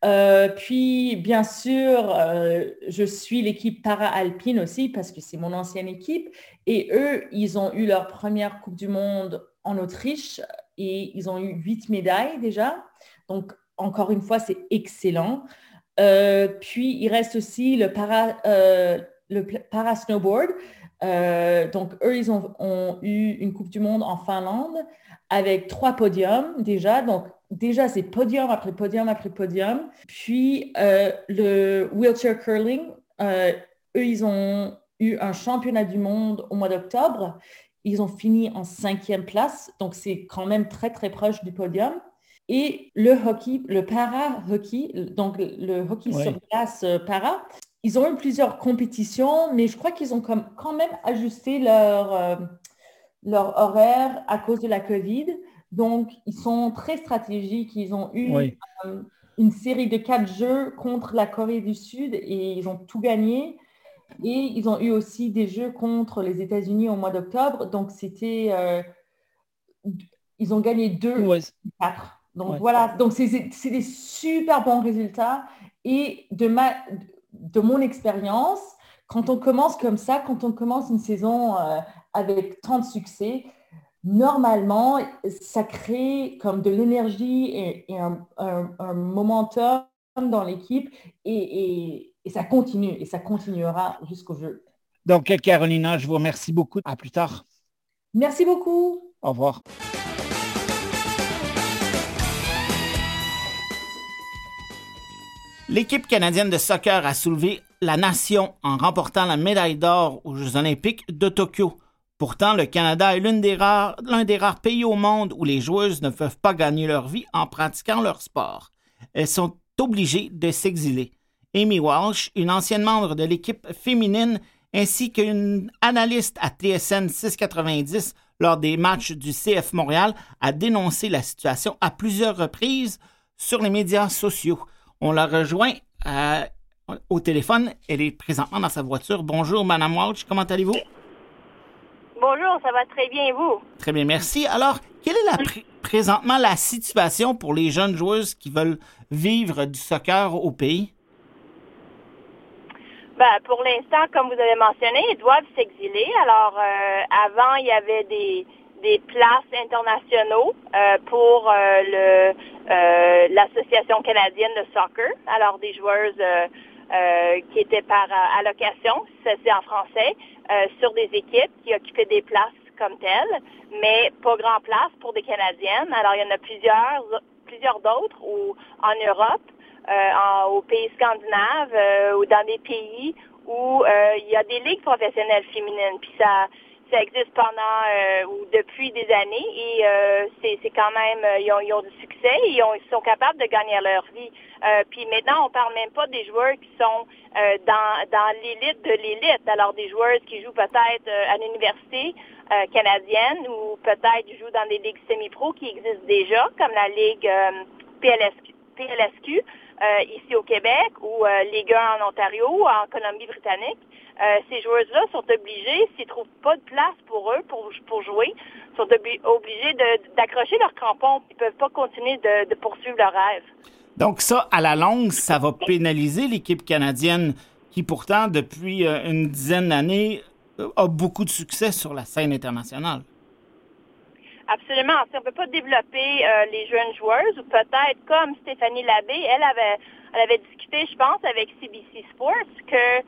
Euh, puis, bien sûr, euh, je suis l'équipe para-alpine aussi parce que c'est mon ancienne équipe. Et eux, ils ont eu leur première Coupe du Monde en Autriche et ils ont eu huit médailles déjà. Donc, encore une fois, c'est excellent. Euh, puis, il reste aussi le para, le para snowboard. donc, eux, ils ont, ont, eu une Coupe du Monde en Finlande avec trois podiums déjà. Donc, déjà, c'est podium après podium après podium. Puis, euh, le wheelchair curling, euh, eux, ils ont eu un championnat du monde au mois d'octobre. Ils ont fini en cinquième place, donc c'est quand même très, très proche du podium. Et le hockey, le para-hockey, donc le hockey sur glace euh, para, ils ont eu plusieurs compétitions, mais je crois qu'ils ont quand même ajusté leur, leur horaire à cause de la COVID. Donc, ils sont très stratégiques. Ils ont eu euh, une série de quatre jeux contre la Corée du Sud et ils ont tout gagné. Et ils ont eu aussi des jeux contre les États-Unis au mois d'octobre. Donc, c'était... Euh, ils ont gagné deux, quatre. Donc, voilà. Donc, c'est des super bons résultats. Et de, ma, de mon expérience, quand on commence comme ça, quand on commence une saison euh, avec tant de succès, normalement, ça crée comme de l'énergie et, un, momentum dans l'équipe et, ça continue et ça continuera jusqu'au jeu. Donc, Carolina, je vous remercie beaucoup. À plus tard. Merci beaucoup. Au revoir. L'équipe canadienne de soccer a soulevé la nation en remportant la médaille d'or aux Jeux olympiques de Tokyo. Pourtant, le Canada est l'un des, rares, pays au monde où les joueuses ne peuvent pas gagner leur vie en pratiquant leur sport. Elles sont obligées de s'exiler. Amy Walsh, une ancienne membre de l'équipe féminine, ainsi qu'une analyste à TSN 690 lors des matchs du CF Montréal, a dénoncé la situation à plusieurs reprises sur les médias sociaux. On la rejoint euh, au téléphone. Elle est présentement dans sa voiture. Bonjour, Madame Walsh. Comment allez-vous? Bonjour, ça va très bien vous? Très bien, merci. Alors, quelle est la présentement la situation pour les jeunes joueuses qui veulent vivre du soccer au pays? Ben, pour l'instant, comme vous avez mentionné, ils doivent s'exiler. Alors, euh, avant, il y avait des, des places internationaux euh, pour euh, l'Association canadienne de soccer. Alors, des joueuses qui étaient par allocation, c'est en français. Euh, sur des équipes qui occupaient des places comme telles, mais pas grand place pour des Canadiennes. Alors, il y en a plusieurs, plusieurs d'autres ou en Europe, euh, en, aux pays scandinaves euh, ou dans des pays où il y a des ligues professionnelles féminines. Puis ça, ça existe pendant ou depuis des années et c'est quand même ils ont, ils du succès et ils, sont capables de gagner leur vie. puis maintenant, on parle même pas des joueurs qui sont euh, dans, dans l'élite de l'élite. Alors des joueuses qui jouent peut-être euh, à l'université euh, canadienne ou peut-être jouent dans des ligues semi-pro qui existent déjà, comme la Ligue PLSQ, PLSQ ici au Québec ou Ligue 1 en Ontario ou en Colombie-Britannique. ces joueuses-là sont obligées, s'ils ne trouvent pas de place pour eux pour, pour jouer, sont obligées d'accrocher leurs crampons. Ils ne peuvent pas continuer de, de poursuivre leur rêve. Donc ça, à la longue, ça va pénaliser l'équipe canadienne qui pourtant, depuis euh, une dizaine d'années, euh, a beaucoup de succès sur la scène internationale. Absolument. Si on ne peut pas développer euh, les jeunes joueuses, ou peut-être comme Stéphanie Labbé, elle avait, elle avait discuté, je pense, avec CBC Sports, que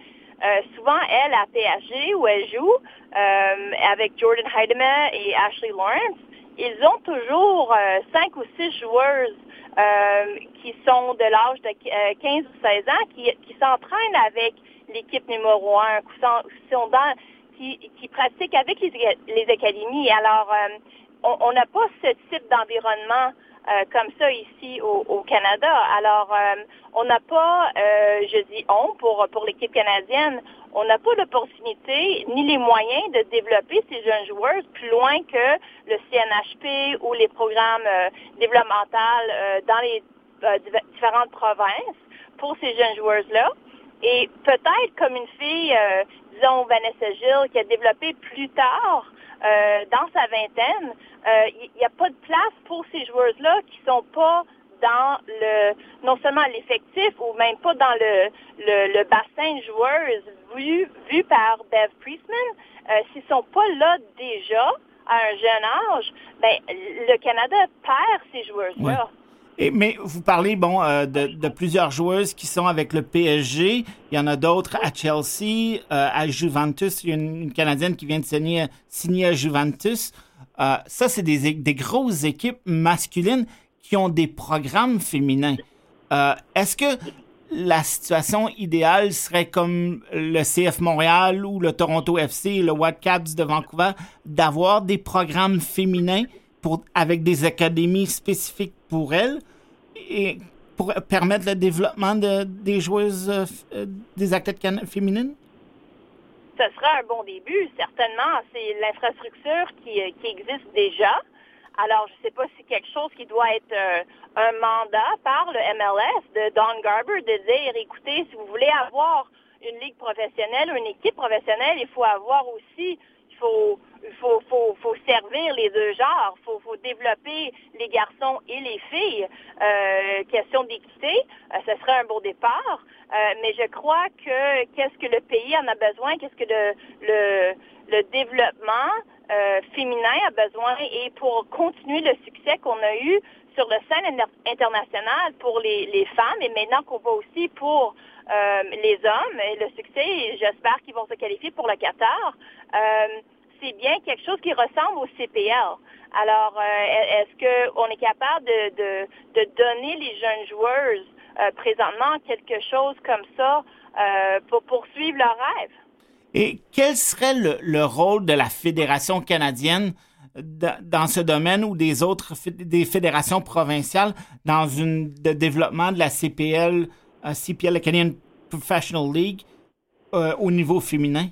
souvent, elle, à PSG, où elle joue, avec Jordan Heidemann et Ashley Lawrence, ils ont toujours cinq ou six joueuses euh, qui sont de l'âge de 15 euh, ou 16 ans, qui, qui s'entraînent avec l'équipe numéro 1, qui, sont dans, qui, qui pratiquent avec les, les académies. Alors, euh, on n'a pas ce type d'environnement euh, comme ça ici au, Canada. Alors, euh, on n'a pas, euh, je dis on pour, pour l'équipe canadienne, on n'a pas l'opportunité ni les moyens de développer ces jeunes joueurs plus loin que le CNHP ou les programmes développementaux dans les différentes provinces pour ces jeunes joueuses-là. Et peut-être comme une fille disons Vanessa Gill, qui a développé plus tard, dans sa vingtaine, il n'y a pas de place pour ces joueuses-là qui sont pas dans le non seulement l'effectif ou même pas dans le, le, bassin de joueuses vu, vu par Bev Priestman, euh, s'ils sont pas là déjà à un jeune âge, ben, le Canada perd ces joueuses-là. Mais vous parlez bon euh, de, plusieurs joueuses qui sont avec le PSG. Il y en a d'autres à Chelsea, euh, à Juventus. Il y a une, Canadienne qui vient de signer, signer à Juventus. ça, c'est des, des grosses équipes masculines qui ont des programmes féminins. Euh, est-ce que la situation idéale serait comme le CF Montréal ou le Toronto FC, le Whitecaps de Vancouver, d'avoir des programmes féminins avec des académies spécifiques pour elles et pour permettre le développement de, des joueuses, euh, des athlètes féminines? Ce serait un bon début, certainement. C'est l'infrastructure qui, qui existe déjà. Alors, je ne sais pas si quelque chose qui doit être euh, un mandat par le MLS de Don Garber de dire, écoutez, si vous voulez avoir une ligue professionnelle une équipe professionnelle, il faut avoir aussi, il faut, faut, faut, faut servir les deux genres, faut, faut, développer les garçons et les filles. Euh, question d'équité, euh, ce serait un beau départ, euh, mais je crois que qu'est-ce que le pays en a besoin, qu'est-ce que le, le, le développement euh, féminin a besoin. Et pour continuer le succès qu'on a eu sur le scène international pour les, femmes et maintenant qu'on voit aussi pour euh, les hommes et le succès, j'espère qu'ils vont se qualifier pour le Qatar, euh, c'est bien quelque chose qui ressemble au CPL. Alors, est-ce qu'on est capable de, donner les jeunes joueuses présentement quelque chose comme ça pour poursuivre leur rêve? Et quel serait le, rôle de la Fédération canadienne dans ce domaine ou des autres des fédérations provinciales dans une développement de la CPL, euh, CPL, la Canadian Professional League, euh, au niveau féminin?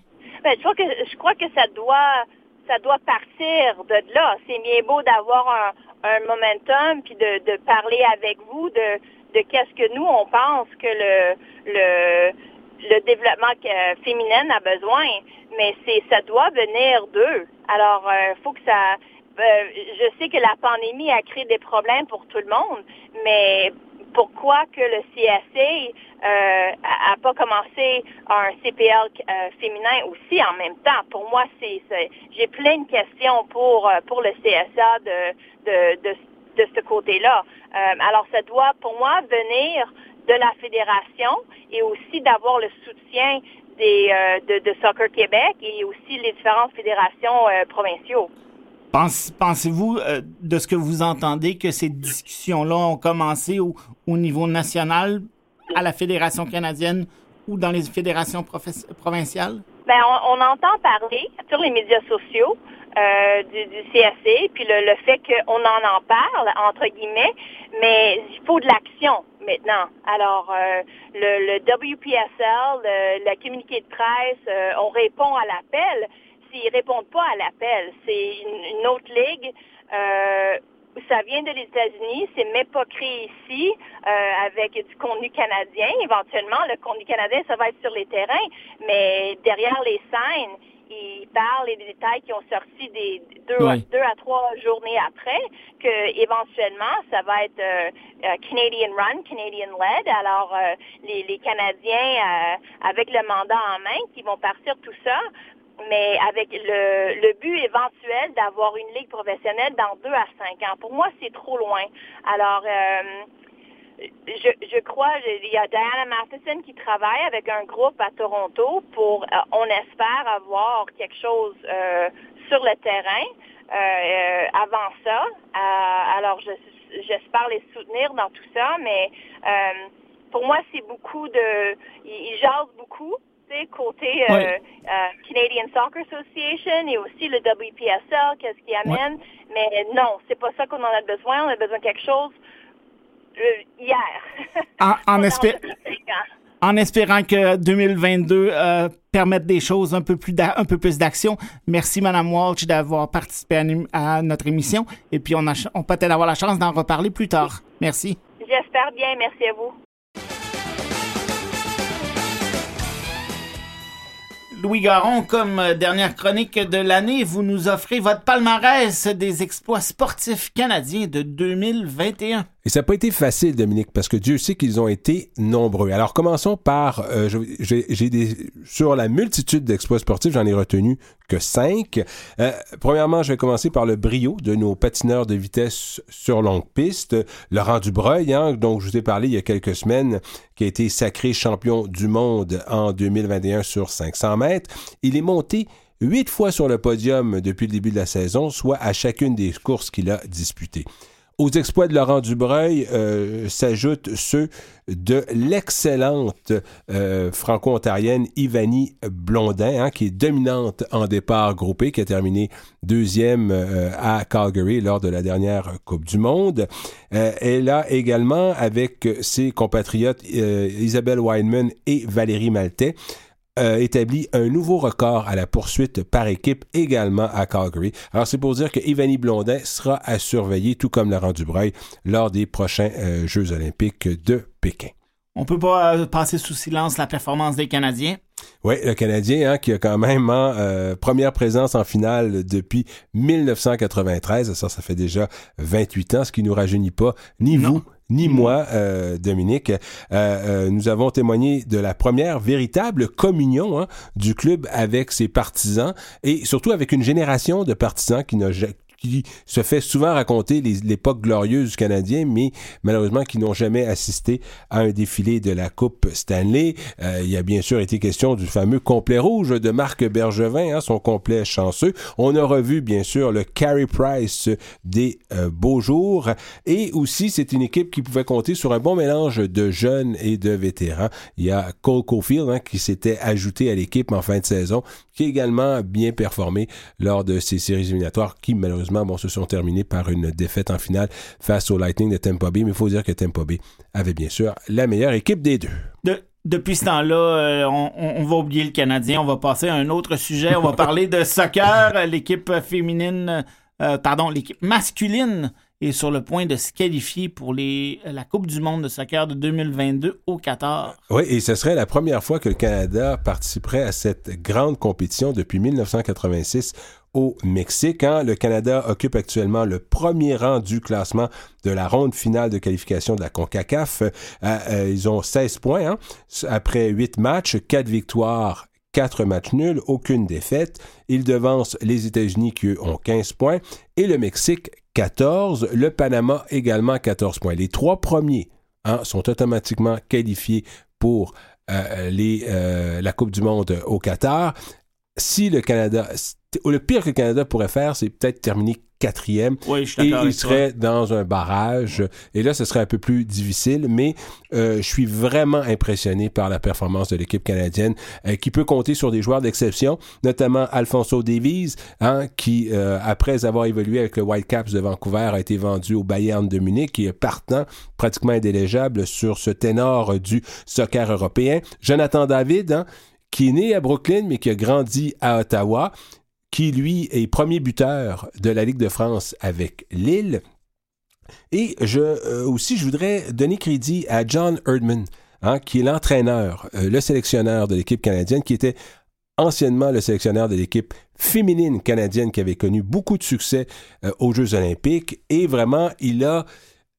Ben, je, crois que, je crois que ça doit ça doit partir de là. C'est bien beau d'avoir un, un, momentum puis de, de parler avec vous de, de qu'est-ce que nous on pense que le le le développement féminin a besoin, mais c'est ça doit venir d'eux. Alors, il euh, faut que ça. Euh, je sais que la pandémie a créé des problèmes pour tout le monde, mais pourquoi que le CSA euh, a, pas commencé un CPL euh, féminin aussi en même temps? Pour moi, c'est, j'ai plein de questions pour pour le CSA de de, de, ce côté-là. alors, ça doit, pour moi, venir de la fédération et aussi d'avoir le soutien des, euh, de, Soccer Québec et aussi les différentes fédérations euh, provinciaux. Pensez-vous, euh, de ce que vous entendez, que ces discussions-là ont commencé au, au, niveau national, à la Fédération canadienne ou dans les fédérations provinciales? Ben, on, entend parler sur les médias sociaux du, du CSC, puis le, le fait qu'on en en parle, entre guillemets, mais il faut de l'action maintenant. Alors, euh, le, WPSL, le, la communiqué de presse, euh, on répond à l'appel. S'ils répondent pas à l'appel, c'est une, autre ligue. Euh, ça vient de les États-Unis, c'est même pas créé ici avec du contenu canadien. Éventuellement, le contenu canadien, ça va être sur les terrains, mais derrière les scènes, il parle des détails qui ont sorti des deux, deux à trois journées après, que éventuellement ça va être euh, euh, Canadian Run, Canadian Led. Alors euh, les, les, Canadiens avec le mandat en main qui vont partir tout ça, mais avec le, le but éventuel d'avoir une ligue professionnelle dans deux à cinq ans. Pour moi, c'est trop loin. Alors je, je crois, il y a Diana Matheson qui travaille avec un groupe à Toronto pour, euh, on espère avoir quelque chose euh, sur le terrain euh, avant ça. alors, j'espère les soutenir dans tout ça, mais pour moi, c'est beaucoup de, ils, jasent beaucoup côté Canadian Soccer Association et aussi le WPSL, qu'est-ce qui amène. Mais non, c'est pas ça qu'on en a besoin. On a besoin de quelque chose hier. <laughs> En, espérant que 2022 euh, permette des choses un peu plus un peu plus d'action. Merci Madame Walsh d'avoir participé à, notre émission et puis on, a, on peut peut-être avoir la chance d'en reparler plus tard. Merci. J'espère bien. Merci à vous. Louis Garon, comme euh, dernière chronique de l'année, vous nous offrez votre palmarès des exploits sportifs canadiens de 2021. Et ça n'a pas été facile, Dominique, parce que Dieu sait qu'ils ont été nombreux. Alors commençons par, euh, j'ai des sur la multitude d'exploits sportifs, j'en ai retenu que cinq. Euh, premièrement, je vais commencer par le brio de nos patineurs de vitesse sur longue piste. Laurent Dubreuil, hein, dont je vous ai parlé il y a quelques semaines, qui a été sacré champion du monde en 2021 sur 500 mètres. Il est monté huit fois sur le podium depuis le début de la saison, soit à chacune des courses qu'il a disputées. Aux exploits de Laurent Dubreuil euh, s'ajoutent ceux de l'excellente euh, franco-ontarienne Ivani Blondin, hein, qui est dominante en départ groupé, qui a terminé deuxième euh, à Calgary lors de la dernière Coupe du Monde. elle a également, avec ses compatriotes Isabelle Weinman et Valérie Maltais, euh, établi un nouveau record à la poursuite par équipe également à Calgary. Alors c'est pour dire que Ivani Blondin sera à surveiller, tout comme Laurent Dubreuil, lors des prochains euh, Jeux olympiques de Pékin. On peut pas euh, passer sous silence la performance des Canadiens? Oui, le Canadien hein, qui a quand même hein, première présence en finale depuis 1993. Ça, ça fait déjà 28 ans, ce qui nous rajeunit pas, ni vous, ni moi, euh, Dominique. Euh, euh, nous avons témoigné de la première véritable communion hein, du club avec ses partisans et surtout avec une génération de partisans qui n'a qui se fait souvent raconter l'époque glorieuse du Canadien, mais malheureusement qui n'ont jamais assisté à un défilé de la Coupe Stanley. Euh, il y a bien sûr été question du fameux complet rouge de Marc Bergevin, hein, son complet chanceux. On a revu bien sûr le Carey Price des euh, beaux jours, et aussi c'est une équipe qui pouvait compter sur un bon mélange de jeunes et de vétérans. Il y a Cole Caulfield hein, qui s'était ajouté à l'équipe en fin de saison, qui a également bien performé lors de ces séries éliminatoires qui malheureusement bon, se sont terminées par une défaite en finale face au Lightning de Tampa Bay. Mais il faut dire que Tampa Bay avait bien sûr la meilleure équipe des deux. depuis ce temps-là, euh, on, va oublier le Canadien. On va passer à un autre sujet. On va parler de soccer. L'équipe féminine, euh, pardon, l'équipe masculine est sur le point de se qualifier pour les, la Coupe du monde de soccer de 2022 au Qatar. Oui, et ce serait la première fois que le Canada participerait à cette grande compétition depuis 1986 au Mexique. Hein. Le Canada occupe actuellement le premier rang du classement de la ronde finale de qualification de la CONCACAF. Euh, euh, ils ont 16 points hein. après 8 matchs, 4 victoires, 4 matchs nuls, aucune défaite. Ils devancent les États-Unis qui eux, ont 15 points et le Mexique 14. Le Panama également 14 points. Les trois premiers hein, sont automatiquement qualifiés pour euh, les, la Coupe du Monde au Qatar. Si le Canada, le pire que le Canada pourrait faire, c'est peut-être terminer quatrième oui, je et il serait dans un barrage. Et là ce serait un peu plus difficile mais euh, je suis vraiment impressionné par la performance de l'équipe canadienne euh, qui peut compter sur des joueurs d'exception notamment Alfonso Davies hein, qui euh, après avoir évolué avec le Whitecaps de Vancouver a été vendu au Bayern de Munich qui est partant pratiquement indélégeable sur ce ténor du soccer européen. Jonathan David hein, qui est né à Brooklyn mais qui a grandi à Ottawa qui lui est premier buteur de la Ligue de France avec Lille. Et je, euh, aussi, je voudrais donner crédit à John Erdman, hein, qui est l'entraîneur, euh, le sélectionneur de l'équipe canadienne, qui était anciennement le sélectionneur de l'équipe féminine canadienne qui avait connu beaucoup de succès euh, aux Jeux olympiques. Et vraiment, il a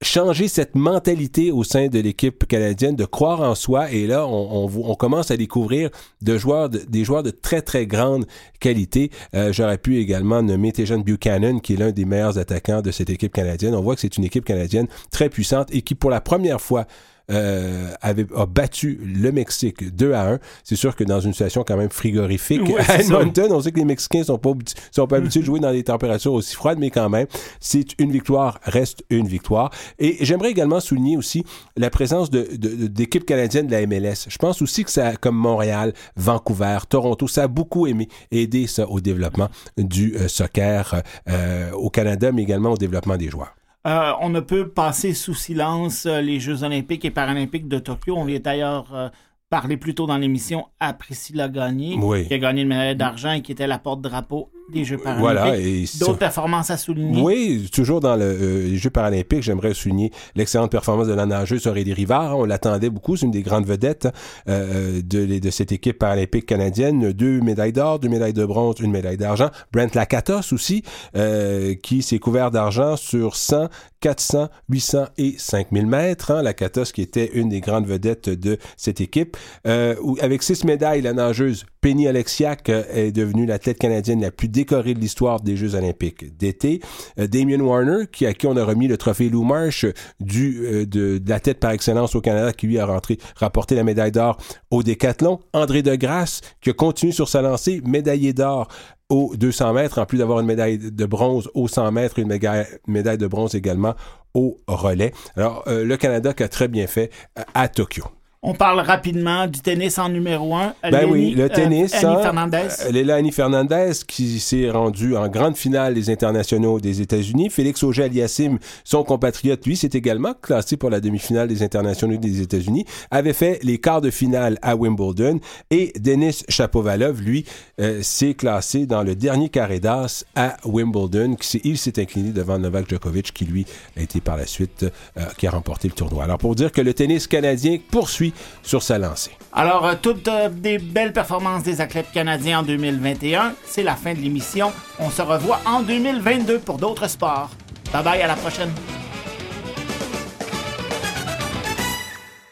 changer cette mentalité au sein de l'équipe canadienne de croire en soi. Et là on, commence à découvrir de joueurs des joueurs de très très grande qualité. Euh, j'aurais pu également nommer Tejan Buchanan qui est l'un des meilleurs attaquants de cette équipe canadienne. On voit que c'est une équipe canadienne très puissante et qui pour la première fois euh, avait, a battu le Mexique 2 à 1. C'est sûr que dans une situation quand même frigorifique à Edmonton, on sait que les Mexicains sont pas, sont pas habitués de jouer dans des températures aussi froides, mais quand même, c'est une victoire reste une victoire. Et j'aimerais également souligner aussi la présence de, d'équipes canadiennes de la MLS. Je pense aussi que ça, comme Montréal, Vancouver, Toronto, ça a beaucoup aimé, aidé ça au développement du euh, soccer euh, au Canada, mais également au développement des joueurs. Euh, on ne peut passer sous silence euh, les Jeux olympiques et paralympiques de Tokyo. On vient d'ailleurs euh, parler plus tôt dans l'émission à Priscilla Gagné, qui a gagné une médaille d'argent et qui était la porte-drapeau des Jeux paralympiques. Voilà. D'autres performances à souligner? Oui, toujours dans le, euh, les Jeux paralympiques, j'aimerais souligner l'excellente performance de la nageuse Aurélie Rivard. On l'attendait beaucoup, c'est une des grandes vedettes euh, de, de cette équipe paralympique canadienne. Deux médailles d'or, deux médailles de bronze, une médaille d'argent. Brent Lakatos aussi, euh, qui s'est couvert d'argent sur 100, 400, 800 et 5000 mètres. Hein, Lakatos qui était une des grandes vedettes de cette équipe. Euh, avec six médailles, la nageuse Penny Alexiak euh, est devenue l'athlète canadienne la plus décorée de l'histoire des Jeux olympiques d'été. Euh, Damien Warner, qui, à qui on a remis le trophée Lou Marsh du, euh, de, de l'athlète par excellence au Canada, qui lui a rentré, rapporté la médaille d'or au décathlon. André Degrasse, qui a continué sur sa lancée, médaillé d'or au 200 mètres, en plus d'avoir une médaille de bronze au 100 mètres, une médaille, médaille de bronze également au relais. Alors, le Canada qui a très bien fait à Tokyo. On parle rapidement du tennis en numéro un. Ben oui, le euh, tennis. Annie hein, Fernandez. Léla Annie Fernandez qui s'est rendue en grande finale des internationaux des États-Unis. Félix Auger-Aliassime, son compatriote, lui, s'est également classé pour la demi-finale des internationaux des États-Unis, avait fait les quarts de finale à Wimbledon. Et Denis Chapovalov, lui, euh, s'est classé dans le dernier carré d'as à Wimbledon. Il s'est incliné devant Novak Djokovic, qui lui a été par la suite, euh, qui a remporté le tournoi. Alors pour dire que le tennis canadien poursuit sur sa lancée. Alors, euh, toutes euh, des belles performances des athlètes canadiens en 2021. C'est la fin de l'émission. On se revoit en 2022 pour d'autres sports. Bye bye, à la prochaine.